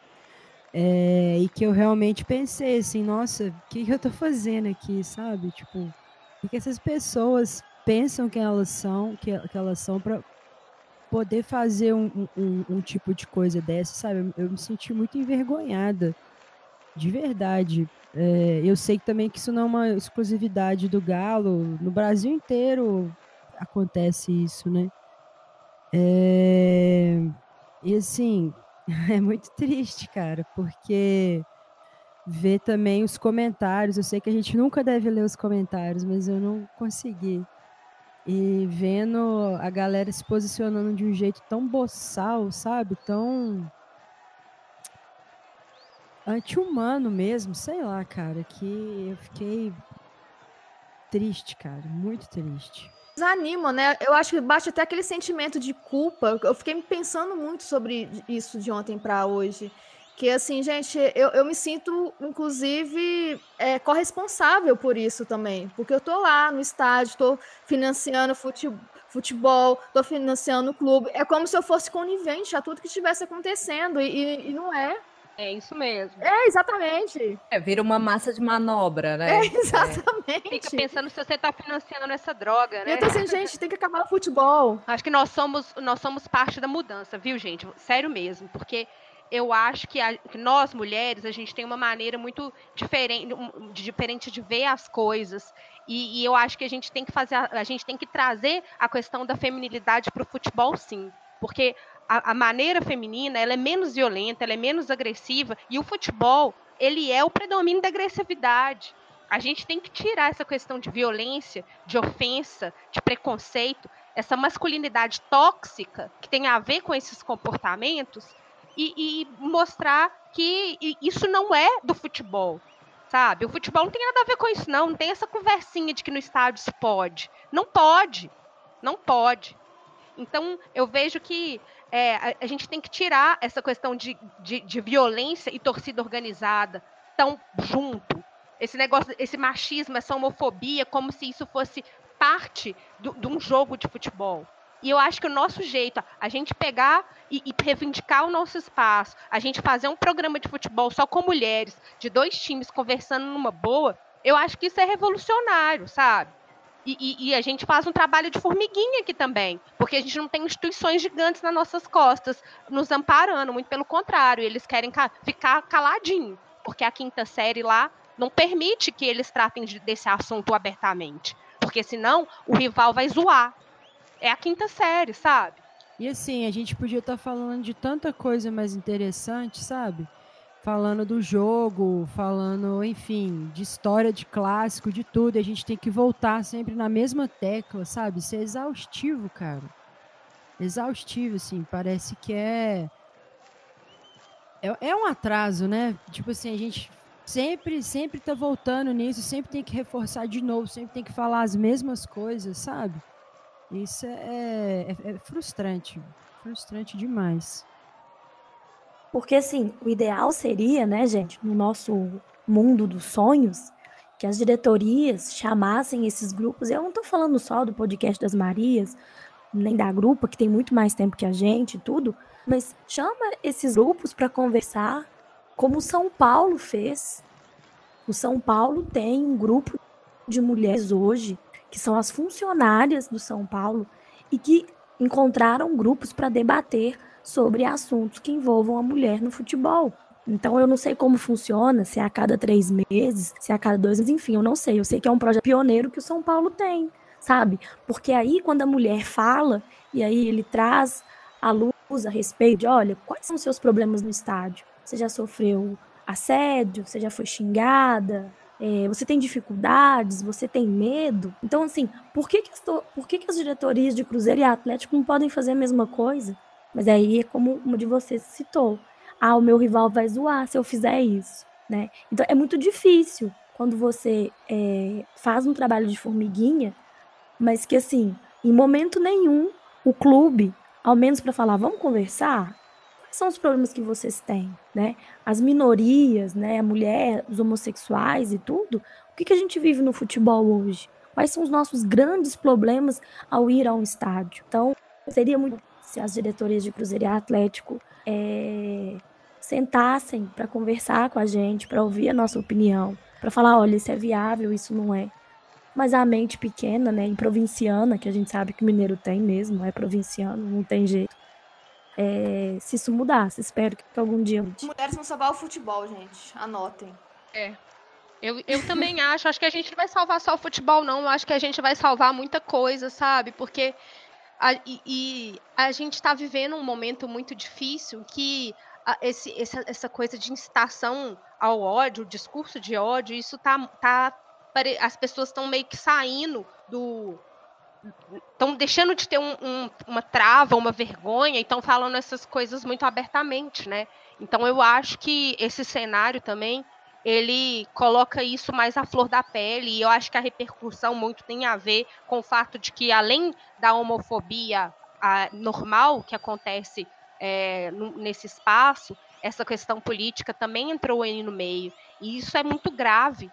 é, e que eu realmente pensei assim, nossa, o que, que eu tô fazendo aqui, sabe? Tipo, o que essas pessoas pensam que elas são, que, que elas são para poder fazer um, um, um, tipo de coisa dessa, sabe? Eu me senti muito envergonhada, de verdade. É, eu sei também que isso não é uma exclusividade do Galo, no Brasil inteiro acontece isso, né? É, e assim, é muito triste, cara, porque ver também os comentários. Eu sei que a gente nunca deve ler os comentários, mas eu não consegui E vendo a galera se posicionando de um jeito tão boçal, sabe? Tão anti-humano mesmo, sei lá, cara, que eu fiquei triste, cara, muito triste. Desanima, né? Eu acho que bate até aquele sentimento de culpa. Eu fiquei pensando muito sobre isso de ontem para hoje. Que assim, gente, eu, eu me sinto, inclusive, é, corresponsável por isso também. Porque eu tô lá no estádio, tô financiando futebol, futebol, tô financiando o clube. É como se eu fosse conivente a tudo que estivesse acontecendo. E, e, e não é. É isso mesmo. É, exatamente. É, vira uma massa de manobra, né? É, exatamente. Fica pensando se você tá financiando essa droga, né? Eu tô assim, gente, tem que acabar o futebol. Acho que nós somos, nós somos parte da mudança, viu, gente? Sério mesmo, porque eu acho que, a, nós, mulheres, a gente tem uma maneira muito diferente, diferente de ver as coisas. E, e, eu acho que a gente tem que fazer, a gente tem que trazer a questão da feminilidade para o futebol, sim. Porque a, a maneira feminina ela é menos violenta, ela é menos agressiva, e o futebol ele é o predomínio da agressividade. A gente tem que tirar essa questão de violência, de ofensa, de preconceito, essa masculinidade tóxica que tem a ver com esses comportamentos e, e mostrar que isso não é do futebol, sabe? O futebol não tem nada a ver com isso, não. Não tem essa conversinha de que no estádio se pode. Não pode. Não pode. Então, eu vejo que é, a, gente tem que tirar essa questão de, de, de, violência e torcida organizada tão junto. Esse negócio, esse machismo, essa homofobia, como se isso fosse parte de um jogo de futebol. E eu acho que o nosso jeito, a gente pegar e, e, reivindicar o nosso espaço, a gente fazer um programa de futebol só com mulheres, de dois times conversando numa boa, eu acho que isso é revolucionário, sabe? E, e, e, a gente faz um trabalho de formiguinha aqui também, porque a gente não tem instituições gigantes nas nossas costas nos amparando, muito pelo contrário, eles querem ca ficar caladinho, porque a quinta série lá não permite que eles tratem de, desse assunto abertamente, porque senão o rival vai zoar é a quinta série, sabe? E assim, a gente podia estar tá falando de tanta coisa mais interessante, sabe? Falando do jogo, falando, enfim, de história, de clássico, de tudo. A gente tem que voltar sempre na mesma tecla, sabe? Isso é exaustivo, cara. Exaustivo, assim. Parece que é. É, é um atraso, né? Tipo assim, a gente sempre, sempre tá voltando nisso, sempre tem que reforçar de novo, sempre tem que falar as mesmas coisas, sabe? Isso é, é, é frustrante, frustrante demais. Porque assim, o ideal seria, né, gente, no nosso mundo dos sonhos, que as diretorias chamassem esses grupos. Eu não estou falando só do podcast das Marias, nem da grupa, que tem muito mais tempo que a gente tudo, mas chama esses grupos para conversar, como o São Paulo fez. O São Paulo tem um grupo de mulheres hoje que são as funcionárias do São Paulo e que encontraram grupos para debater sobre assuntos que envolvam a mulher no futebol. Então eu não sei como funciona, se é a cada três meses, se é a cada dois meses, enfim, eu não sei. Eu sei que é um projeto pioneiro que o São Paulo tem, sabe? Porque aí quando a mulher fala e aí ele traz a luz a respeito de, olha, quais são os seus problemas no estádio? Você já sofreu assédio? Você já foi xingada? É, você tem dificuldades, você tem medo. Então, assim, por que, que, as, por que, que as diretorias de Cruzeiro e Atlético não podem fazer a mesma coisa? Mas aí é como uma de vocês citou. Ah, o meu rival vai zoar se eu fizer isso, né? Então é muito difícil quando você é, faz um trabalho de formiguinha, mas que assim, em momento nenhum, o clube, ao menos para falar, vamos conversar, quais são os problemas que vocês têm, né? As minorias, né? A mulher, os homossexuais e tudo. O que, que a gente vive no futebol hoje? Quais são os nossos grandes problemas ao ir a um estádio? Então, seria muito se as diretorias de Cruzeiro e Atlético é, sentassem para conversar com a gente, para ouvir a nossa opinião, para falar, olha, isso é viável, isso não é. Mas a mente pequena, né, e provinciana, que a gente sabe que o mineiro tem mesmo, é provinciano, não tem jeito é, se isso mudasse. Espero que algum dia mude. Mulheres vão salvar o futebol, gente. Anotem. É. Eu, eu também acho. Acho que a gente não vai salvar só o futebol, não. Eu acho que a gente vai salvar muita coisa, sabe? Porque a, e, e a gente está vivendo um momento muito difícil que a, esse, essa, essa coisa de incitação ao ódio, o discurso de ódio, isso tá, tá as pessoas estão meio que saindo do estão deixando de ter um, um, uma trava, uma vergonha, e estão falando essas coisas muito abertamente, né? Então eu acho que esse cenário também ele coloca isso mais à flor da pele, e eu acho que a repercussão muito tem a ver com o fato de que, além da homofobia a, normal que acontece é, nesse espaço, essa questão política também entrou aí no meio. E isso é muito grave,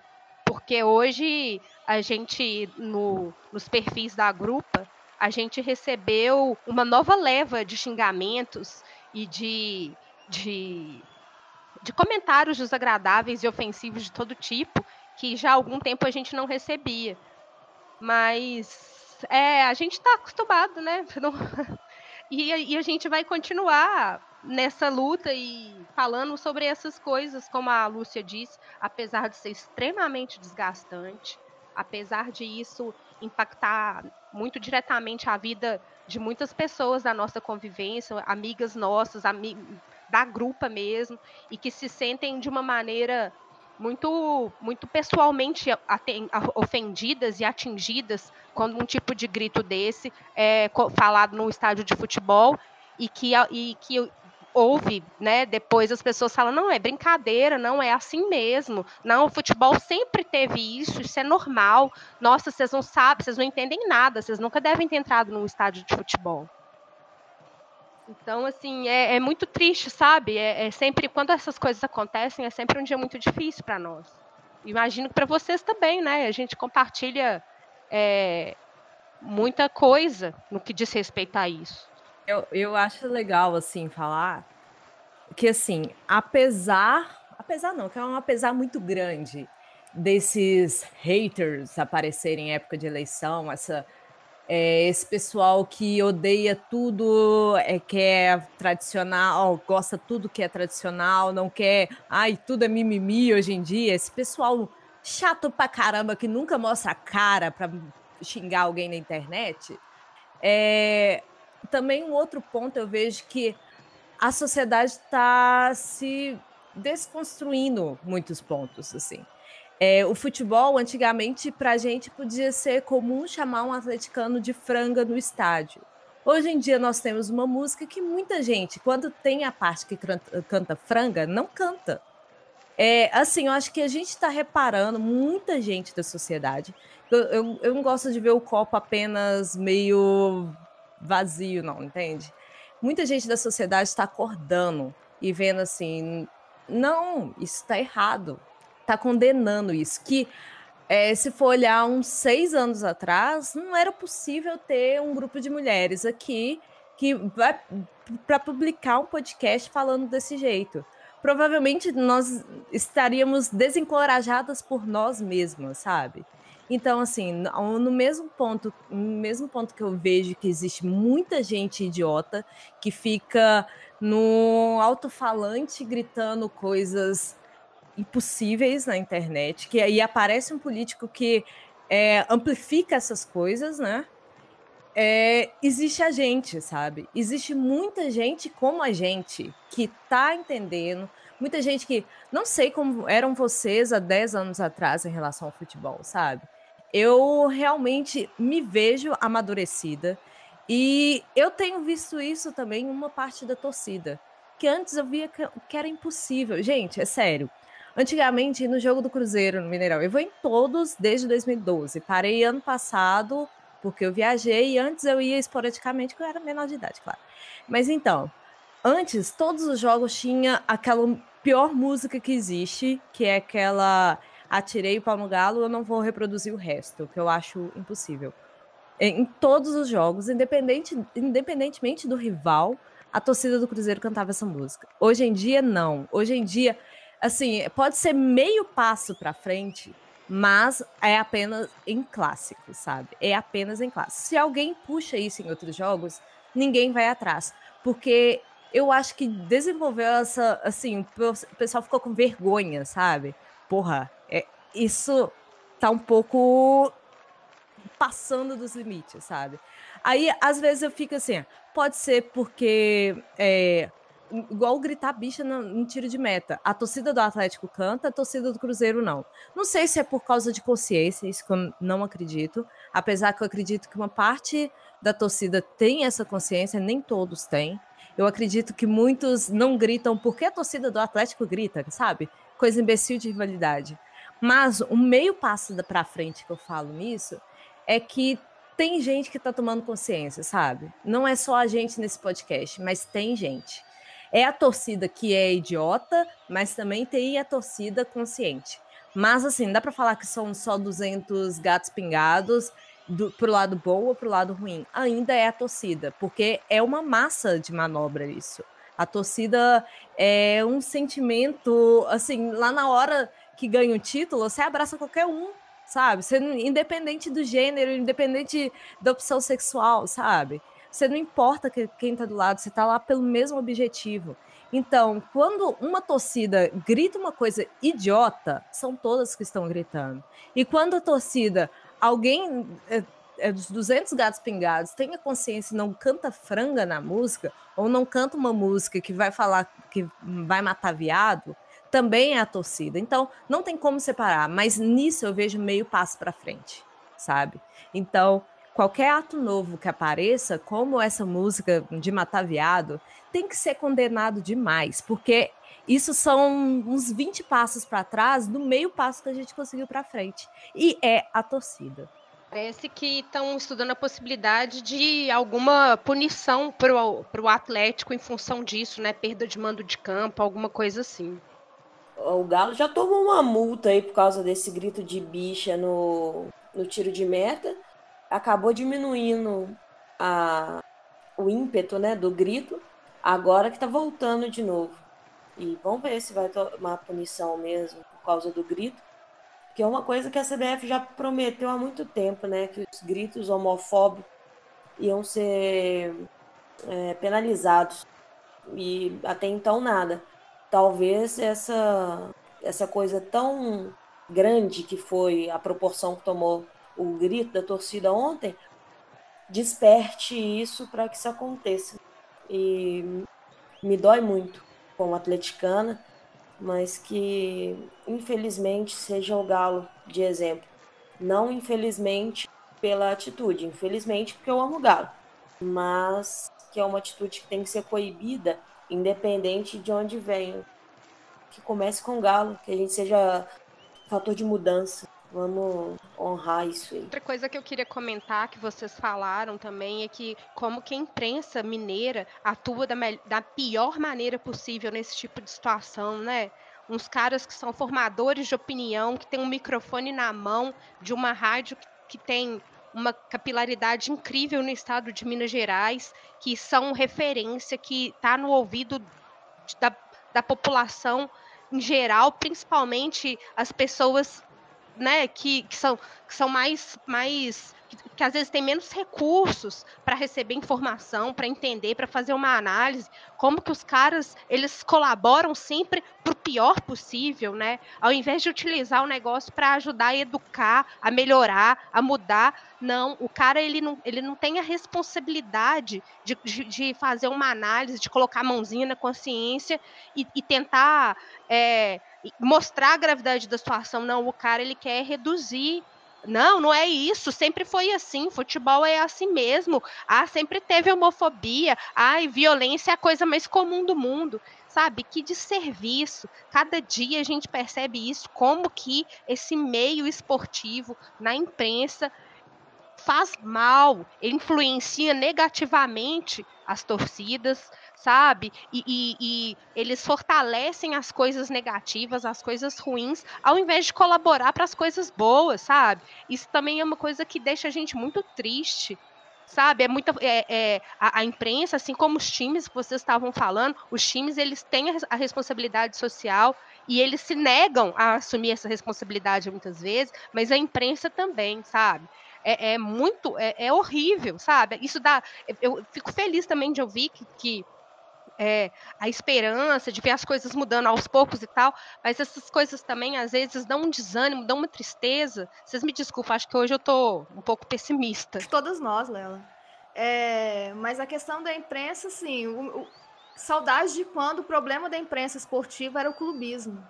porque hoje a gente, no, nos perfis da grupa, a gente recebeu uma nova leva de xingamentos e de, de de comentários desagradáveis e ofensivos de todo tipo, que já há algum tempo a gente não recebia. Mas é, a gente está acostumado, né? E, e, a gente vai continuar nessa luta e falando sobre essas coisas, como a Lúcia disse, apesar de ser extremamente desgastante, apesar de isso impactar muito diretamente a vida de muitas pessoas da nossa convivência, amigas nossas, amigos da grupa mesmo, e que se sentem de uma maneira muito muito pessoalmente ofendidas e atingidas quando um tipo de grito desse é falado num estádio de futebol e que, e que houve, né, depois as pessoas falam, não, é brincadeira, não, é assim mesmo, não, o futebol sempre teve isso, isso é normal, nossa, vocês não sabem, vocês não entendem nada, vocês nunca devem ter entrado num estádio de futebol. Então, assim, é, é muito triste, sabe? É, é, sempre, quando essas coisas acontecem, é sempre um dia muito difícil para nós. Imagino que para vocês também, né? A gente compartilha é, muita coisa no que diz respeito a isso. Eu, eu acho legal, assim, falar que, assim, apesar. Apesar não, que é um apesar muito grande desses haters aparecerem em época de eleição, essa é, esse pessoal que odeia tudo, é, que é tradicional, gosta tudo que é tradicional, não quer, ai, tudo é mimimi hoje em dia. Esse pessoal chato pra caramba que nunca mostra a cara pra xingar alguém na internet. É, também um outro ponto eu vejo que a sociedade está se desconstruindo muitos pontos, assim. É, o futebol, antigamente, para a gente podia ser comum chamar um atleticano de franga no estádio. Hoje em dia, nós temos uma música que muita gente, quando tem a parte que canta, franga, não canta. É, assim, eu acho que a gente está reparando, muita gente da sociedade. Eu, eu, eu não gosto de ver o copo apenas meio vazio, não, entende? Muita gente da sociedade está acordando e vendo assim: não, isso está errado está condenando isso. Que é, se for olhar uns seis anos atrás, não era possível ter um grupo de mulheres aqui que vai para publicar um podcast falando desse jeito. Provavelmente nós estaríamos desencorajadas por nós mesmas, sabe? Então, assim, no mesmo ponto, no mesmo ponto que eu vejo que existe muita gente idiota que fica no alto-falante gritando coisas impossíveis na internet, que aí aparece um político que é, amplifica essas coisas, né? É, existe a gente, sabe? Existe muita gente como a gente que tá entendendo, muita gente que não sei como eram vocês há 10 anos atrás em relação ao futebol, sabe? Eu realmente me vejo amadurecida e eu tenho visto isso também em uma parte da torcida, que antes eu via que era impossível. Gente, é sério. Antigamente, no jogo do Cruzeiro, no Mineirão, eu vou em todos desde 2012. Parei ano passado, porque eu viajei, e antes eu ia esporadicamente, porque eu era menor de idade, claro. Mas então, antes, todos os jogos tinha aquela pior música que existe, que é aquela Atirei o pau no galo, eu não vou reproduzir o resto, que eu acho impossível. Em todos os jogos, independente, independentemente do rival, a torcida do Cruzeiro cantava essa música. Hoje em dia, não. Hoje em dia, assim, pode ser meio passo para frente, mas é apenas em clássico, sabe? É apenas em clássico. Se alguém puxa isso em outros jogos, ninguém vai atrás, porque eu acho que desenvolveu essa, assim, o pessoal ficou com vergonha, sabe? Porra, isso tá um pouco passando dos limites, sabe? Aí, às vezes, eu fico assim, pode ser porque é, igual gritar bicha no, tiro de meta. A torcida do Atlético canta, a torcida do Cruzeiro não. Não sei se é por causa de consciência, isso que eu não acredito. Apesar que eu acredito que uma parte da torcida tem essa consciência, nem todos têm. Eu acredito que muitos não gritam porque a torcida do Atlético grita, sabe? Coisa imbecil de rivalidade. Mas o meio passo para frente que eu falo nisso é que tem gente que está tomando consciência, sabe? Não é só a gente nesse podcast, mas tem gente. É a torcida que é idiota, mas também tem a torcida consciente. Mas assim, dá para falar que são só 200 gatos pingados do, pro lado bom ou pro lado ruim, ainda é a torcida, porque é uma massa de manobra isso. A torcida é um sentimento, assim, lá na hora que ganha o título, você abraça qualquer um, sabe? Você, independente do gênero, independente da opção sexual, sabe? Você não importa que, quem tá do lado, você tá lá pelo mesmo objetivo. Então, quando uma torcida grita uma coisa idiota, são todas que estão gritando. E quando a torcida alguém é, é, dos 200 gatos pingados tenha consciência e não canta franga na música, ou não canta uma música que vai falar que vai matar viado, também é a torcida. Então, não tem como separar, mas nisso eu vejo meio passo para frente, sabe? Então, qualquer ato novo que apareça, como essa música de matar viado, tem que ser condenado demais, porque isso são uns 20 passos para trás do meio passo que a gente conseguiu para frente. E é a torcida. Parece que estão estudando a possibilidade de alguma punição para o Atlético em função disso, né? Perda de mando de campo, alguma coisa assim. O Galo já tomou uma multa aí por causa desse grito de bicha no, no tiro de meta. Acabou diminuindo a, o ímpeto né, do grito. Agora que está voltando de novo. E vamos ver se vai tomar punição mesmo por causa do grito. Que é uma coisa que a CBF já prometeu há muito tempo, né? Que os gritos homofóbicos iam ser é, penalizados. E até então nada. Talvez essa, essa coisa tão grande que foi a proporção que tomou o grito da torcida ontem desperte isso para que isso aconteça. E me dói muito como atleticana, mas que infelizmente seja o Galo de exemplo. Não infelizmente pela atitude, infelizmente porque eu amo o Galo, mas que é uma atitude que tem que ser coibida, independente de onde venha. Que comece com o Galo, que a gente seja fator de mudança. Vamos honrar isso aí. Outra coisa que eu queria comentar, que vocês falaram também, é que como que a imprensa mineira atua da, da pior maneira possível nesse tipo de situação, né? Uns caras que são formadores de opinião, que tem um microfone na mão de uma rádio que, que tem uma capilaridade incrível no estado de Minas Gerais, que são referência, que está no ouvido da, da população em geral, principalmente as pessoas né, que, que, são, que são mais, mais que, que às vezes têm menos recursos para receber informação, para entender, para fazer uma análise, como que os caras eles colaboram sempre para o pior possível, né? Ao invés de utilizar o negócio para ajudar a educar, a melhorar, a mudar, não, o cara ele não, ele não tem a responsabilidade de, de, de fazer uma análise, de colocar a mãozinha na consciência e, e tentar é, mostrar a gravidade da situação. Não, o cara ele quer reduzir não, não é isso. Sempre foi assim. Futebol é assim mesmo. Ah, sempre teve homofobia. Ai, violência é a coisa mais comum do mundo. Sabe? Que desserviço. Cada dia a gente percebe isso, como que esse meio esportivo na imprensa faz mal, influencia negativamente as torcidas, sabe? E, e, e, eles fortalecem as coisas negativas, as coisas ruins, ao invés de colaborar para as coisas boas, sabe? Isso também é uma coisa que deixa a gente muito triste. Sabe, é muita é, é a, a, imprensa, assim como os times que vocês estavam falando, os times eles têm a, responsabilidade social e eles se negam a assumir essa responsabilidade muitas vezes, mas a imprensa também, sabe? É, é muito, é, é, horrível, sabe? Isso dá. Eu fico feliz também de ouvir que, que é, a esperança de ver as coisas mudando aos poucos e tal, mas essas coisas também às vezes dão um desânimo, dão uma tristeza. Vocês me desculpem, acho que hoje eu tô um pouco pessimista. Todas nós, Lela. É, mas a questão da imprensa, assim, o, o, saudade de quando o problema da imprensa esportiva era o clubismo.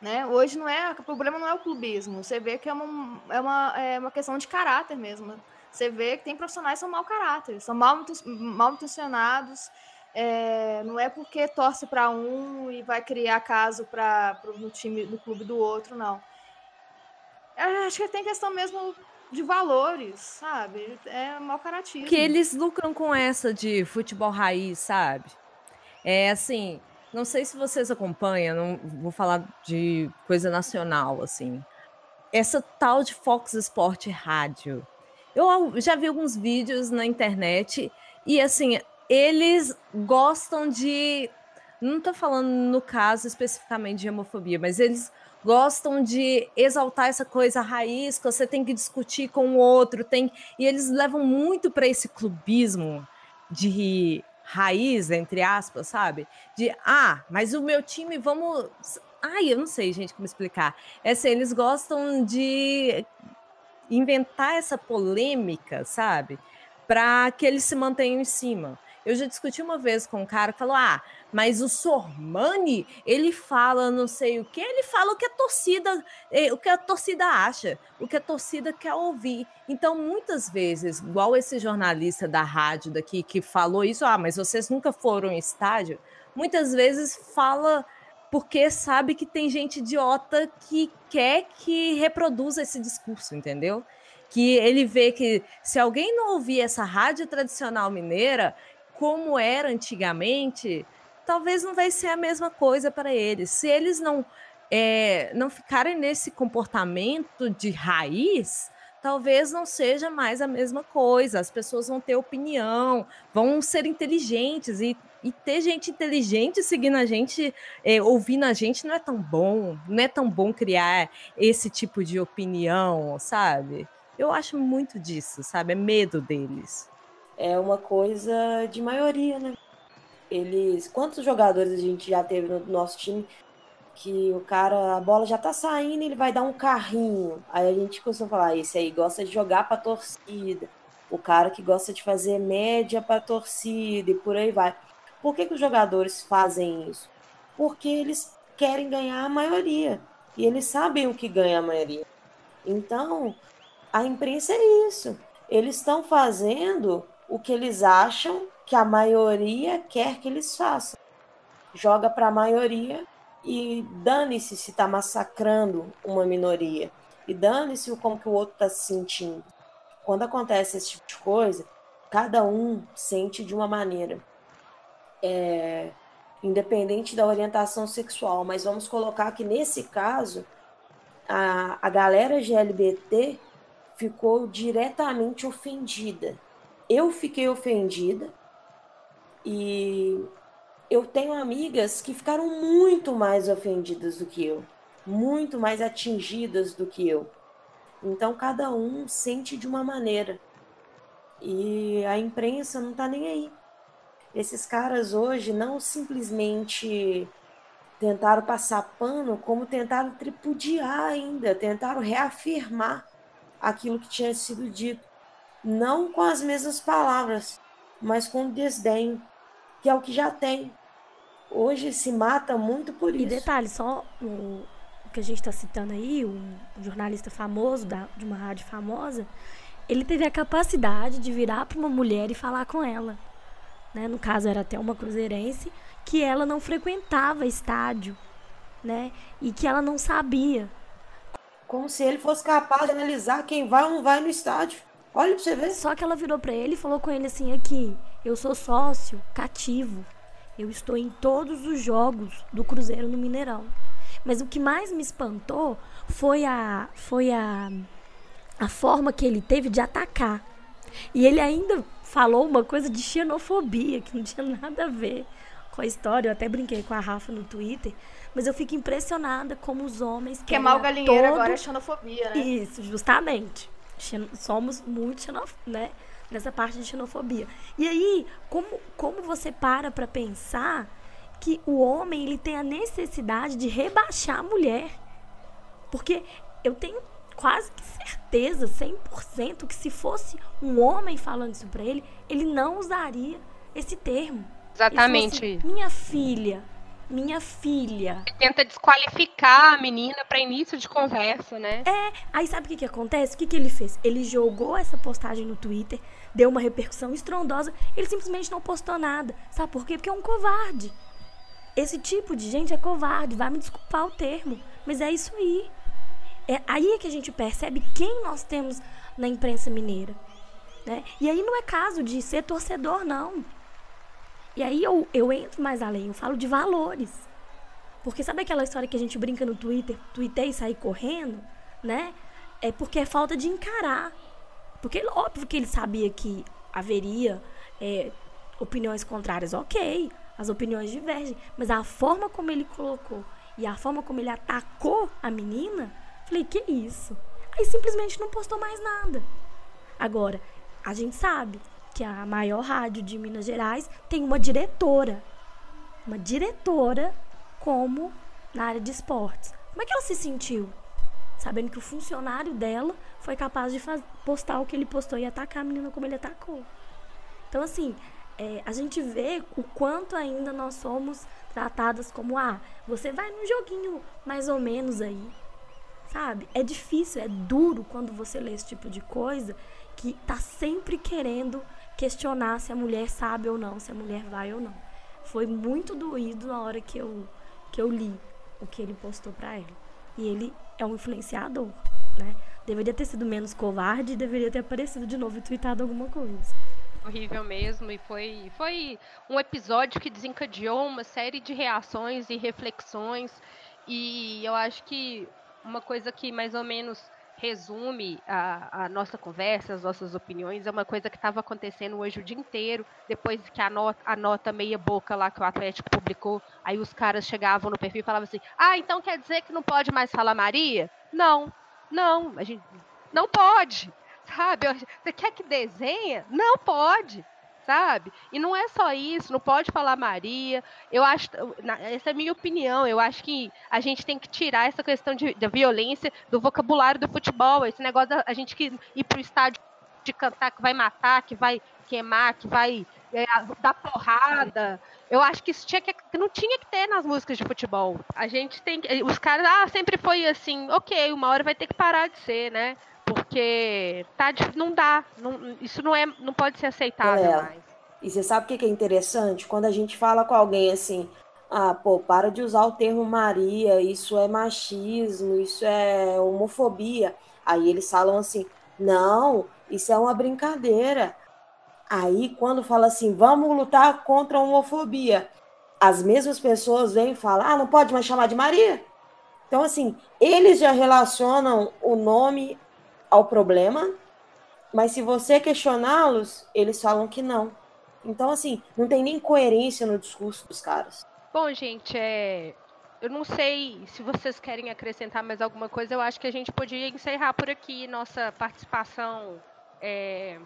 Né? Hoje não é, o problema não é o clubismo. Você vê que é uma, é uma, é uma questão de caráter mesmo. Você vê que tem profissionais que são mau caráter, são mal, mal intencionados. É, não é porque torce para um e vai criar caso para no time do clube do outro, não. É, acho que tem questão mesmo de valores, sabe? É mau caratismo. Que eles lucram com essa de futebol raiz, sabe? É assim, não sei se vocês acompanham, não vou falar de coisa nacional, assim. Essa tal de Fox Sport Rádio. Eu já vi alguns vídeos na internet e, assim, eles gostam de. Não estou falando no caso especificamente de homofobia, mas eles gostam de exaltar essa coisa raiz que você tem que discutir com o outro, tem e eles levam muito para esse clubismo de raiz, entre aspas, sabe? De, ah, mas o meu time, vamos. Ai, eu não sei, gente, como explicar. É assim, eles gostam de inventar essa polêmica, sabe? Para que eles se mantenham em cima. Eu já discuti uma vez com um cara que falou: ah, mas o Sormani, ele fala não sei o que, ele fala o que a torcida, eh, o que a torcida acha, o que a torcida quer ouvir. Então, muitas vezes, igual esse jornalista da rádio daqui que falou isso, ah, mas vocês nunca foram em estádio, muitas vezes fala porque sabe que tem gente idiota que quer que reproduza esse discurso, entendeu? Que ele vê que se alguém não ouvir essa rádio tradicional mineira, como era antigamente, talvez não vai ser a mesma coisa para eles. Se eles não é, não ficarem nesse comportamento de raiz, talvez não seja mais a mesma coisa. As pessoas vão ter opinião, vão ser inteligentes e, e ter gente inteligente seguindo a gente, é, ouvindo a gente, não é tão bom. Não é tão bom criar esse tipo de opinião, sabe? Eu acho muito disso, sabe? É medo deles é uma coisa de maioria, né? Eles. Quantos jogadores a gente já teve no nosso time que o cara, a bola já tá saindo, ele vai dar um carrinho. Aí a gente costuma falar, esse aí gosta de jogar pra torcida. O cara que gosta de fazer média pra torcida e por aí vai. Por que, que os jogadores fazem isso? Porque eles querem ganhar a maioria. E eles sabem o que ganha a maioria. Então, a imprensa é isso. Eles estão fazendo o que eles acham que a maioria quer que eles façam. Joga para a maioria e dane-se se está massacrando uma minoria. E dane-se como que o outro está se sentindo. Quando acontece esse tipo de coisa, cada um sente de uma maneira. É, independente da orientação sexual. Mas vamos colocar que nesse caso, a, a galera GLBT ficou diretamente ofendida eu fiquei ofendida e eu tenho amigas que ficaram muito mais ofendidas do que eu, muito mais atingidas do que eu. Então cada um sente de uma maneira. E a imprensa não tá nem aí. Esses caras hoje não simplesmente tentaram passar pano, como tentaram tripudiar ainda, tentaram reafirmar aquilo que tinha sido dito não com as mesmas palavras, mas com desdém, que é o que já tem. Hoje se mata muito por e isso. E detalhe, só o, que a gente está citando aí, um, um jornalista famoso da, de uma rádio famosa, ele teve a capacidade de virar para uma mulher e falar com ela. Né? No caso, era até uma cruzeirense, que ela não frequentava estádio, né? E que ela não sabia. Como se ele fosse capaz de analisar quem vai ou não vai no estádio. Olha pra você ver. Só que ela virou para ele e falou com ele assim: aqui, eu sou sócio cativo. Eu estou em todos os jogos do Cruzeiro no Mineirão. Mas o que mais me espantou foi a foi a a forma que ele teve de atacar. E ele ainda falou uma coisa de xenofobia que não tinha nada a ver com a história. Eu até brinquei com a Rafa no Twitter, mas eu fico impressionada como os homens que é mal galinheiro todo... agora é xenofobia, né? Isso, justamente somos muito xenof né? nessa parte de xenofobia. E aí, como, como você para para pensar que o homem ele tem a necessidade de rebaixar a mulher? Porque eu tenho quase que certeza, 100%, que se fosse um homem falando isso para ele, ele não usaria esse termo. Exatamente. Assim, minha filha, minha filha. Tenta desqualificar a menina para início de conversa, né? É, aí sabe o que, que acontece? O que, que ele fez? Ele jogou essa postagem no Twitter, deu uma repercussão estrondosa, ele simplesmente não postou nada. Sabe por quê? Porque é um covarde. Esse tipo de gente é covarde, vai me desculpar o termo, mas é isso aí. É aí é que a gente percebe quem nós temos na imprensa mineira. Né? E aí não é caso de ser torcedor, não. E aí eu, eu entro mais além, eu falo de valores. Porque sabe aquela história que a gente brinca no Twitter, tuitei e sair correndo, né? É porque é falta de encarar. Porque óbvio que ele sabia que haveria é, opiniões contrárias, ok. As opiniões divergem. Mas a forma como ele colocou e a forma como ele atacou a menina, falei, que isso? Aí simplesmente não postou mais nada. Agora, a gente sabe que a maior rádio de Minas Gerais tem uma diretora. Uma diretora como na área de esportes. Como é que ela se sentiu? Sabendo que o funcionário dela foi capaz de postar o que ele postou e atacar a menina como ele atacou. Então, assim, é, a gente vê o quanto ainda nós somos tratadas como, ah, você vai num joguinho mais ou menos aí. Sabe? É difícil, é duro quando você lê esse tipo de coisa que tá sempre querendo questionar se a mulher sabe ou não, se a mulher vai ou não. Foi muito doído na hora que eu, que eu li o que ele postou para ela. E ele é um influenciador, né? Deveria ter sido menos covarde e deveria ter aparecido de novo e tweetado alguma coisa. Horrível mesmo, e foi, foi um episódio que desencadeou uma série de reações e reflexões. E eu acho que uma coisa que mais ou menos resume a, a, nossa conversa, as nossas opiniões. É uma coisa que estava acontecendo hoje o dia inteiro, depois que a nota, a nota meia boca lá que o Atlético publicou, aí os caras chegavam no perfil e falavam assim: ah, então quer dizer que não pode mais falar Maria? Não, não, a gente não pode, sabe? Você quer que desenha? Não pode sabe? E não é só isso, não pode falar Maria. Eu acho, essa é a minha opinião, eu acho que a gente tem que tirar essa questão de, da violência do vocabulário do futebol, esse negócio da a gente que ir pro estádio de cantar que vai matar, que vai queimar, que vai é, dar porrada. Eu acho que isso tinha que, não tinha que ter nas músicas de futebol. A gente tem que, os caras, ah, sempre foi assim, ok, uma hora vai ter que parar de ser, né? Porque tá, não dá. Não, isso não, é, não pode ser aceitável é. mais. E você sabe o que é interessante? Quando a gente fala com alguém assim, ah, pô, para de usar o termo Maria, isso é machismo, isso é homofobia. Aí eles falam assim, não, isso é uma brincadeira. Aí quando fala assim, vamos lutar contra a homofobia, as mesmas pessoas vêm e falam, ah, não pode mais chamar de Maria? Então, assim, eles já relacionam o nome ao problema, mas se você questioná-los, eles falam que não. Então, assim, não tem nem coerência no discurso dos caras. Bom, gente, é... eu não sei se vocês querem acrescentar mais alguma coisa. Eu acho que a gente podia encerrar por aqui nossa participação, é...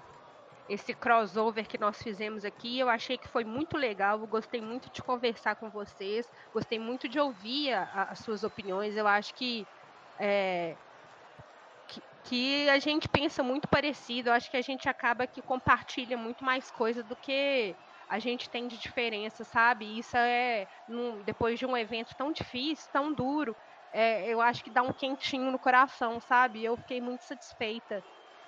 esse crossover que nós fizemos aqui. Eu achei que foi muito legal. Eu gostei muito de conversar com vocês. Gostei muito de ouvir a, as suas opiniões. Eu acho que é, que a gente pensa muito parecido. Eu acho que a gente acaba que compartilha muito mais coisa do que a gente tem de diferença, sabe? Isso é, num, depois de um evento tão difícil, tão duro, é, eu acho que dá um quentinho no coração, sabe? Eu fiquei muito satisfeita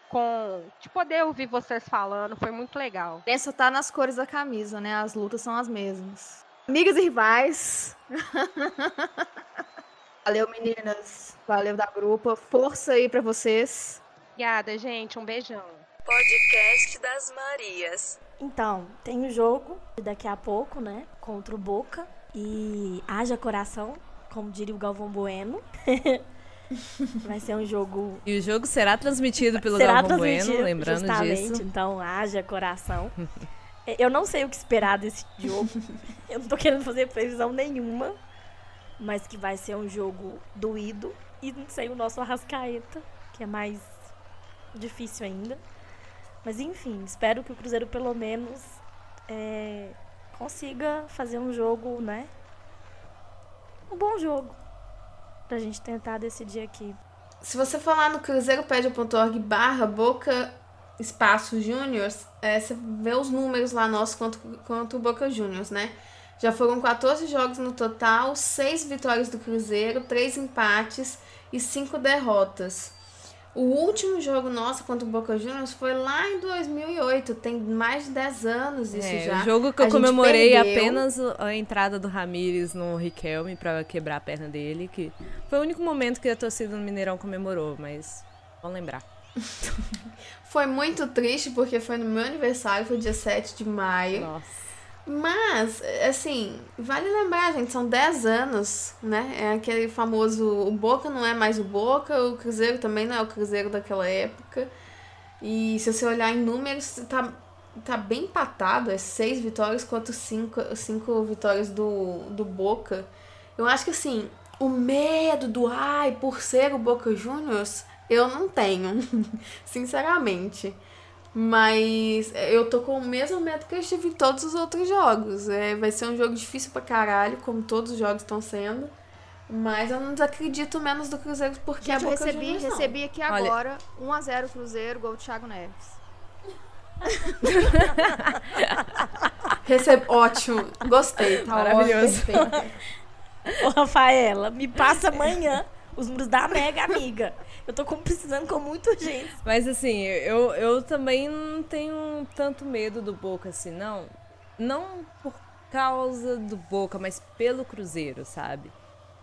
com de poder ouvir vocês falando, foi muito legal. Essa tá nas cores da camisa, né? As lutas são as mesmas. Amigas e rivais. Valeu, meninas. Valeu da grupo. Força aí para vocês. Obrigada, gente. Um beijão. Podcast das Marias. Então, tem o um jogo daqui a pouco, né? Contra o Boca. E haja coração, como diria o Galvão Bueno. Vai ser um jogo. E o jogo será transmitido pelo será Galvão transmitido, Bueno, lembrando justamente, disso. Então, haja coração. Eu não sei o que esperar desse jogo. Eu não tô querendo fazer previsão nenhuma mas que vai ser um jogo doído e sem o nosso Arrascaeta, que é mais difícil ainda. Mas enfim, espero que o Cruzeiro pelo menos é, consiga fazer um jogo, né? Um bom jogo pra gente tentar decidir aqui. Se você falar no cruzeiropédia.org barra boca espaço Júniors, é, você vê os números lá nossos contra, contra o Boca Juniors, né? Já foram 14 jogos no total, 6 vitórias do Cruzeiro, 3 empates e 5 derrotas. O último jogo nosso contra o Boca Juniors foi lá em 2008, tem mais de 10 anos isso É, já. o jogo que eu comemorei perdeu. apenas a entrada do Ramires no Riquelme pra quebrar a perna dele, que foi o único momento que a torcida do Mineirão comemorou, mas vamos lembrar. Foi muito triste porque foi no meu aniversário, foi dia 7 de maio. Nossa. Mas, assim, vale lembrar, gente, são 10 anos, né? É aquele famoso. O Boca não é mais o Boca, o Cruzeiro também não é o Cruzeiro daquela época. E se você olhar em números, tá, tá bem empatado. É seis vitórias contra cinco, cinco vitórias do, do Boca. Eu acho que, assim, o medo do ai por ser o Boca Juniors, eu não tenho, sinceramente. Mas eu tô com o mesmo medo que eu tive em todos os outros jogos. É, vai ser um jogo difícil pra caralho, como todos os jogos estão sendo. Mas eu não desacredito menos do Cruzeiro porque Gente, é eu Boca recebi, recebi aqui Olha- agora 1x0 Cruzeiro, gol do Thiago Neves. Receb... Ótimo, gostei, tá Maravilhoso. ótimo. Ô, Rafaela, me passa amanhã os números da Mega, amiga. Eu tô precisando com muita urgência. Mas assim, eu, eu também não tenho tanto medo do Boca assim, não. Não por causa do Boca, mas pelo Cruzeiro, sabe?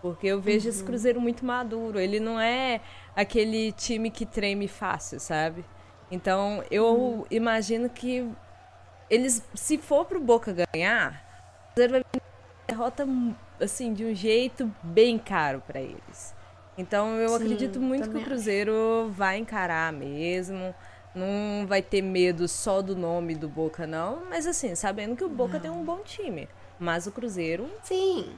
Porque eu vejo esse Cruzeiro muito maduro. Ele não é aquele time que treme fácil, sabe? Então, eu imagino que eles, se for pro Boca ganhar, o Cruzeiro vai derrota assim de um jeito bem caro pra eles. Então, eu Sim, acredito muito que o Cruzeiro vai encarar mesmo. Não vai ter medo só do nome do Boca, não. Mas assim, sabendo que o Boca tem um bom time. Mas o Cruzeiro Sim.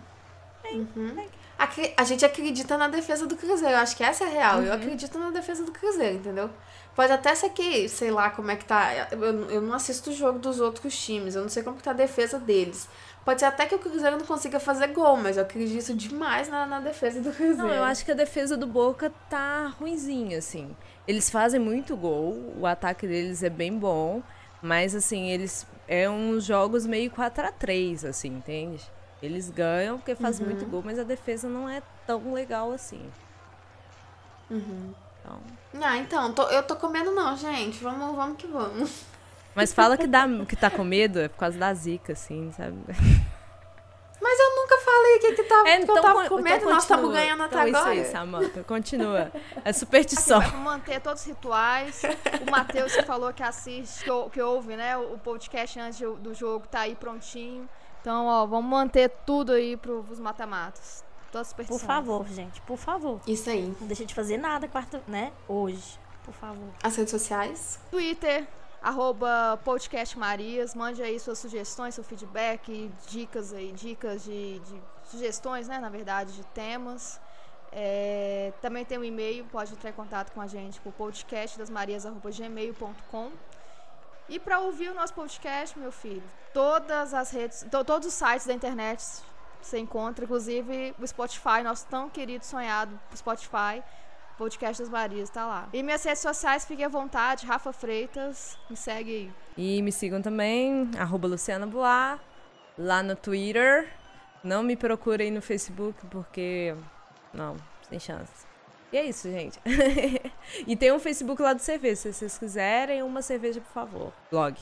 Uhum. Acre- A gente acredita na defesa do Cruzeiro. Eu acho que essa é a real. Eu acredito na defesa do Cruzeiro, entendeu? Pode até ser que, sei lá como é que tá. Eu, eu não assisto o jogo dos outros times. Eu não sei como que tá a defesa deles. Pode ser até que o Cruzeiro não consiga fazer gol, mas eu acredito demais na, na defesa do Cruzeiro. Não, eu acho que a defesa do Boca tá ruinzinha, assim. Eles fazem muito gol, o ataque deles é bem bom, mas assim, eles é uns jogos meio 4 a 3 assim, entende? Eles ganham porque fazem muito gol, mas a defesa não é tão legal assim. Então, Ah, então, tô- eu tô comendo não, gente. Vamos, vamos que vamos. Mas fala que dá que tá com medo é por causa da zica, assim, sabe? Mas eu nunca falei que, que, tava, que eu tava con- com medo. então Nós estamos ganhando até então, agora. Isso aí, Samanta, continua. É Assim, superstição. vai manter todos os rituais. O Matheus que falou que assiste, que, que ouve, né? O, podcast antes do jogo tá aí prontinho. Então, ó, vamos manter tudo aí pros mata-matos. Todas as Por superstições. favor, gente, por favor. Isso aí. Não deixa de fazer nada quarta, né? Hoje. Por favor. As redes sociais. Twitter, arroba podcast Marias. Mande aí suas sugestões, seu feedback, dicas aí, dicas de, de sugestões, né? Na verdade, de temas. É, também tem um e-mail, pode entrar em contato com a gente por podcastdasmarias.gmail.com. E para ouvir o nosso podcast, meu filho, todas as redes, to- todos os sites da internet você encontra, inclusive o Spotify, nosso tão querido sonhado Spotify. Podcast das Marias, tá lá. E minhas redes sociais, fiquem à vontade. Rafa Freitas, me segue aí. E me sigam também, arroba Luciana Boar, lá no Twitter. Não me procurem no Facebook, porque. Não, sem chance. E é isso, gente. e tem um Facebook lá do cerveja, se vocês quiserem, uma cerveja, por favor. Blog.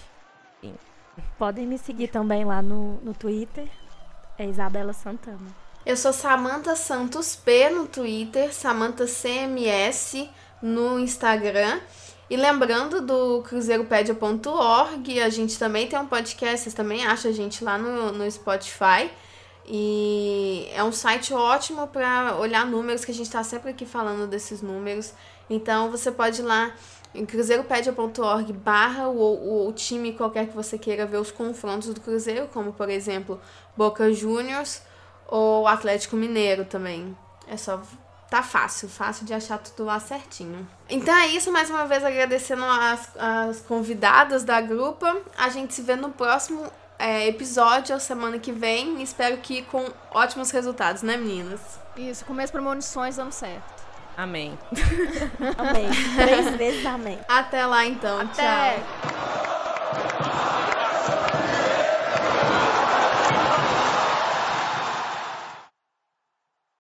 Podem me seguir também lá no, no Twitter. É Isabela Santana. Eu sou Samantha Santos P no Twitter, Samantha CMS no Instagram. E lembrando do cruzeiropedia.org, a gente também tem um podcast, vocês também acham a gente lá no, no Spotify. E é um site ótimo para olhar números, que a gente está sempre aqui falando desses números. Então você pode ir lá em cruzeiropedia.org barra o, o time qualquer que você queira ver os confrontos do Cruzeiro, como por exemplo Boca Juniors ou Atlético Mineiro também. É só. Tá fácil, fácil de achar tudo lá certinho. Então é isso, mais uma vez agradecendo as, as convidadas da grupa. A gente se vê no próximo é, episódio, semana que vem. Espero que com ótimos resultados, né, meninas? Isso, com minhas premonições dando certo. Amém. Amém. Três vezes amém. Até lá então. Até. Tchau.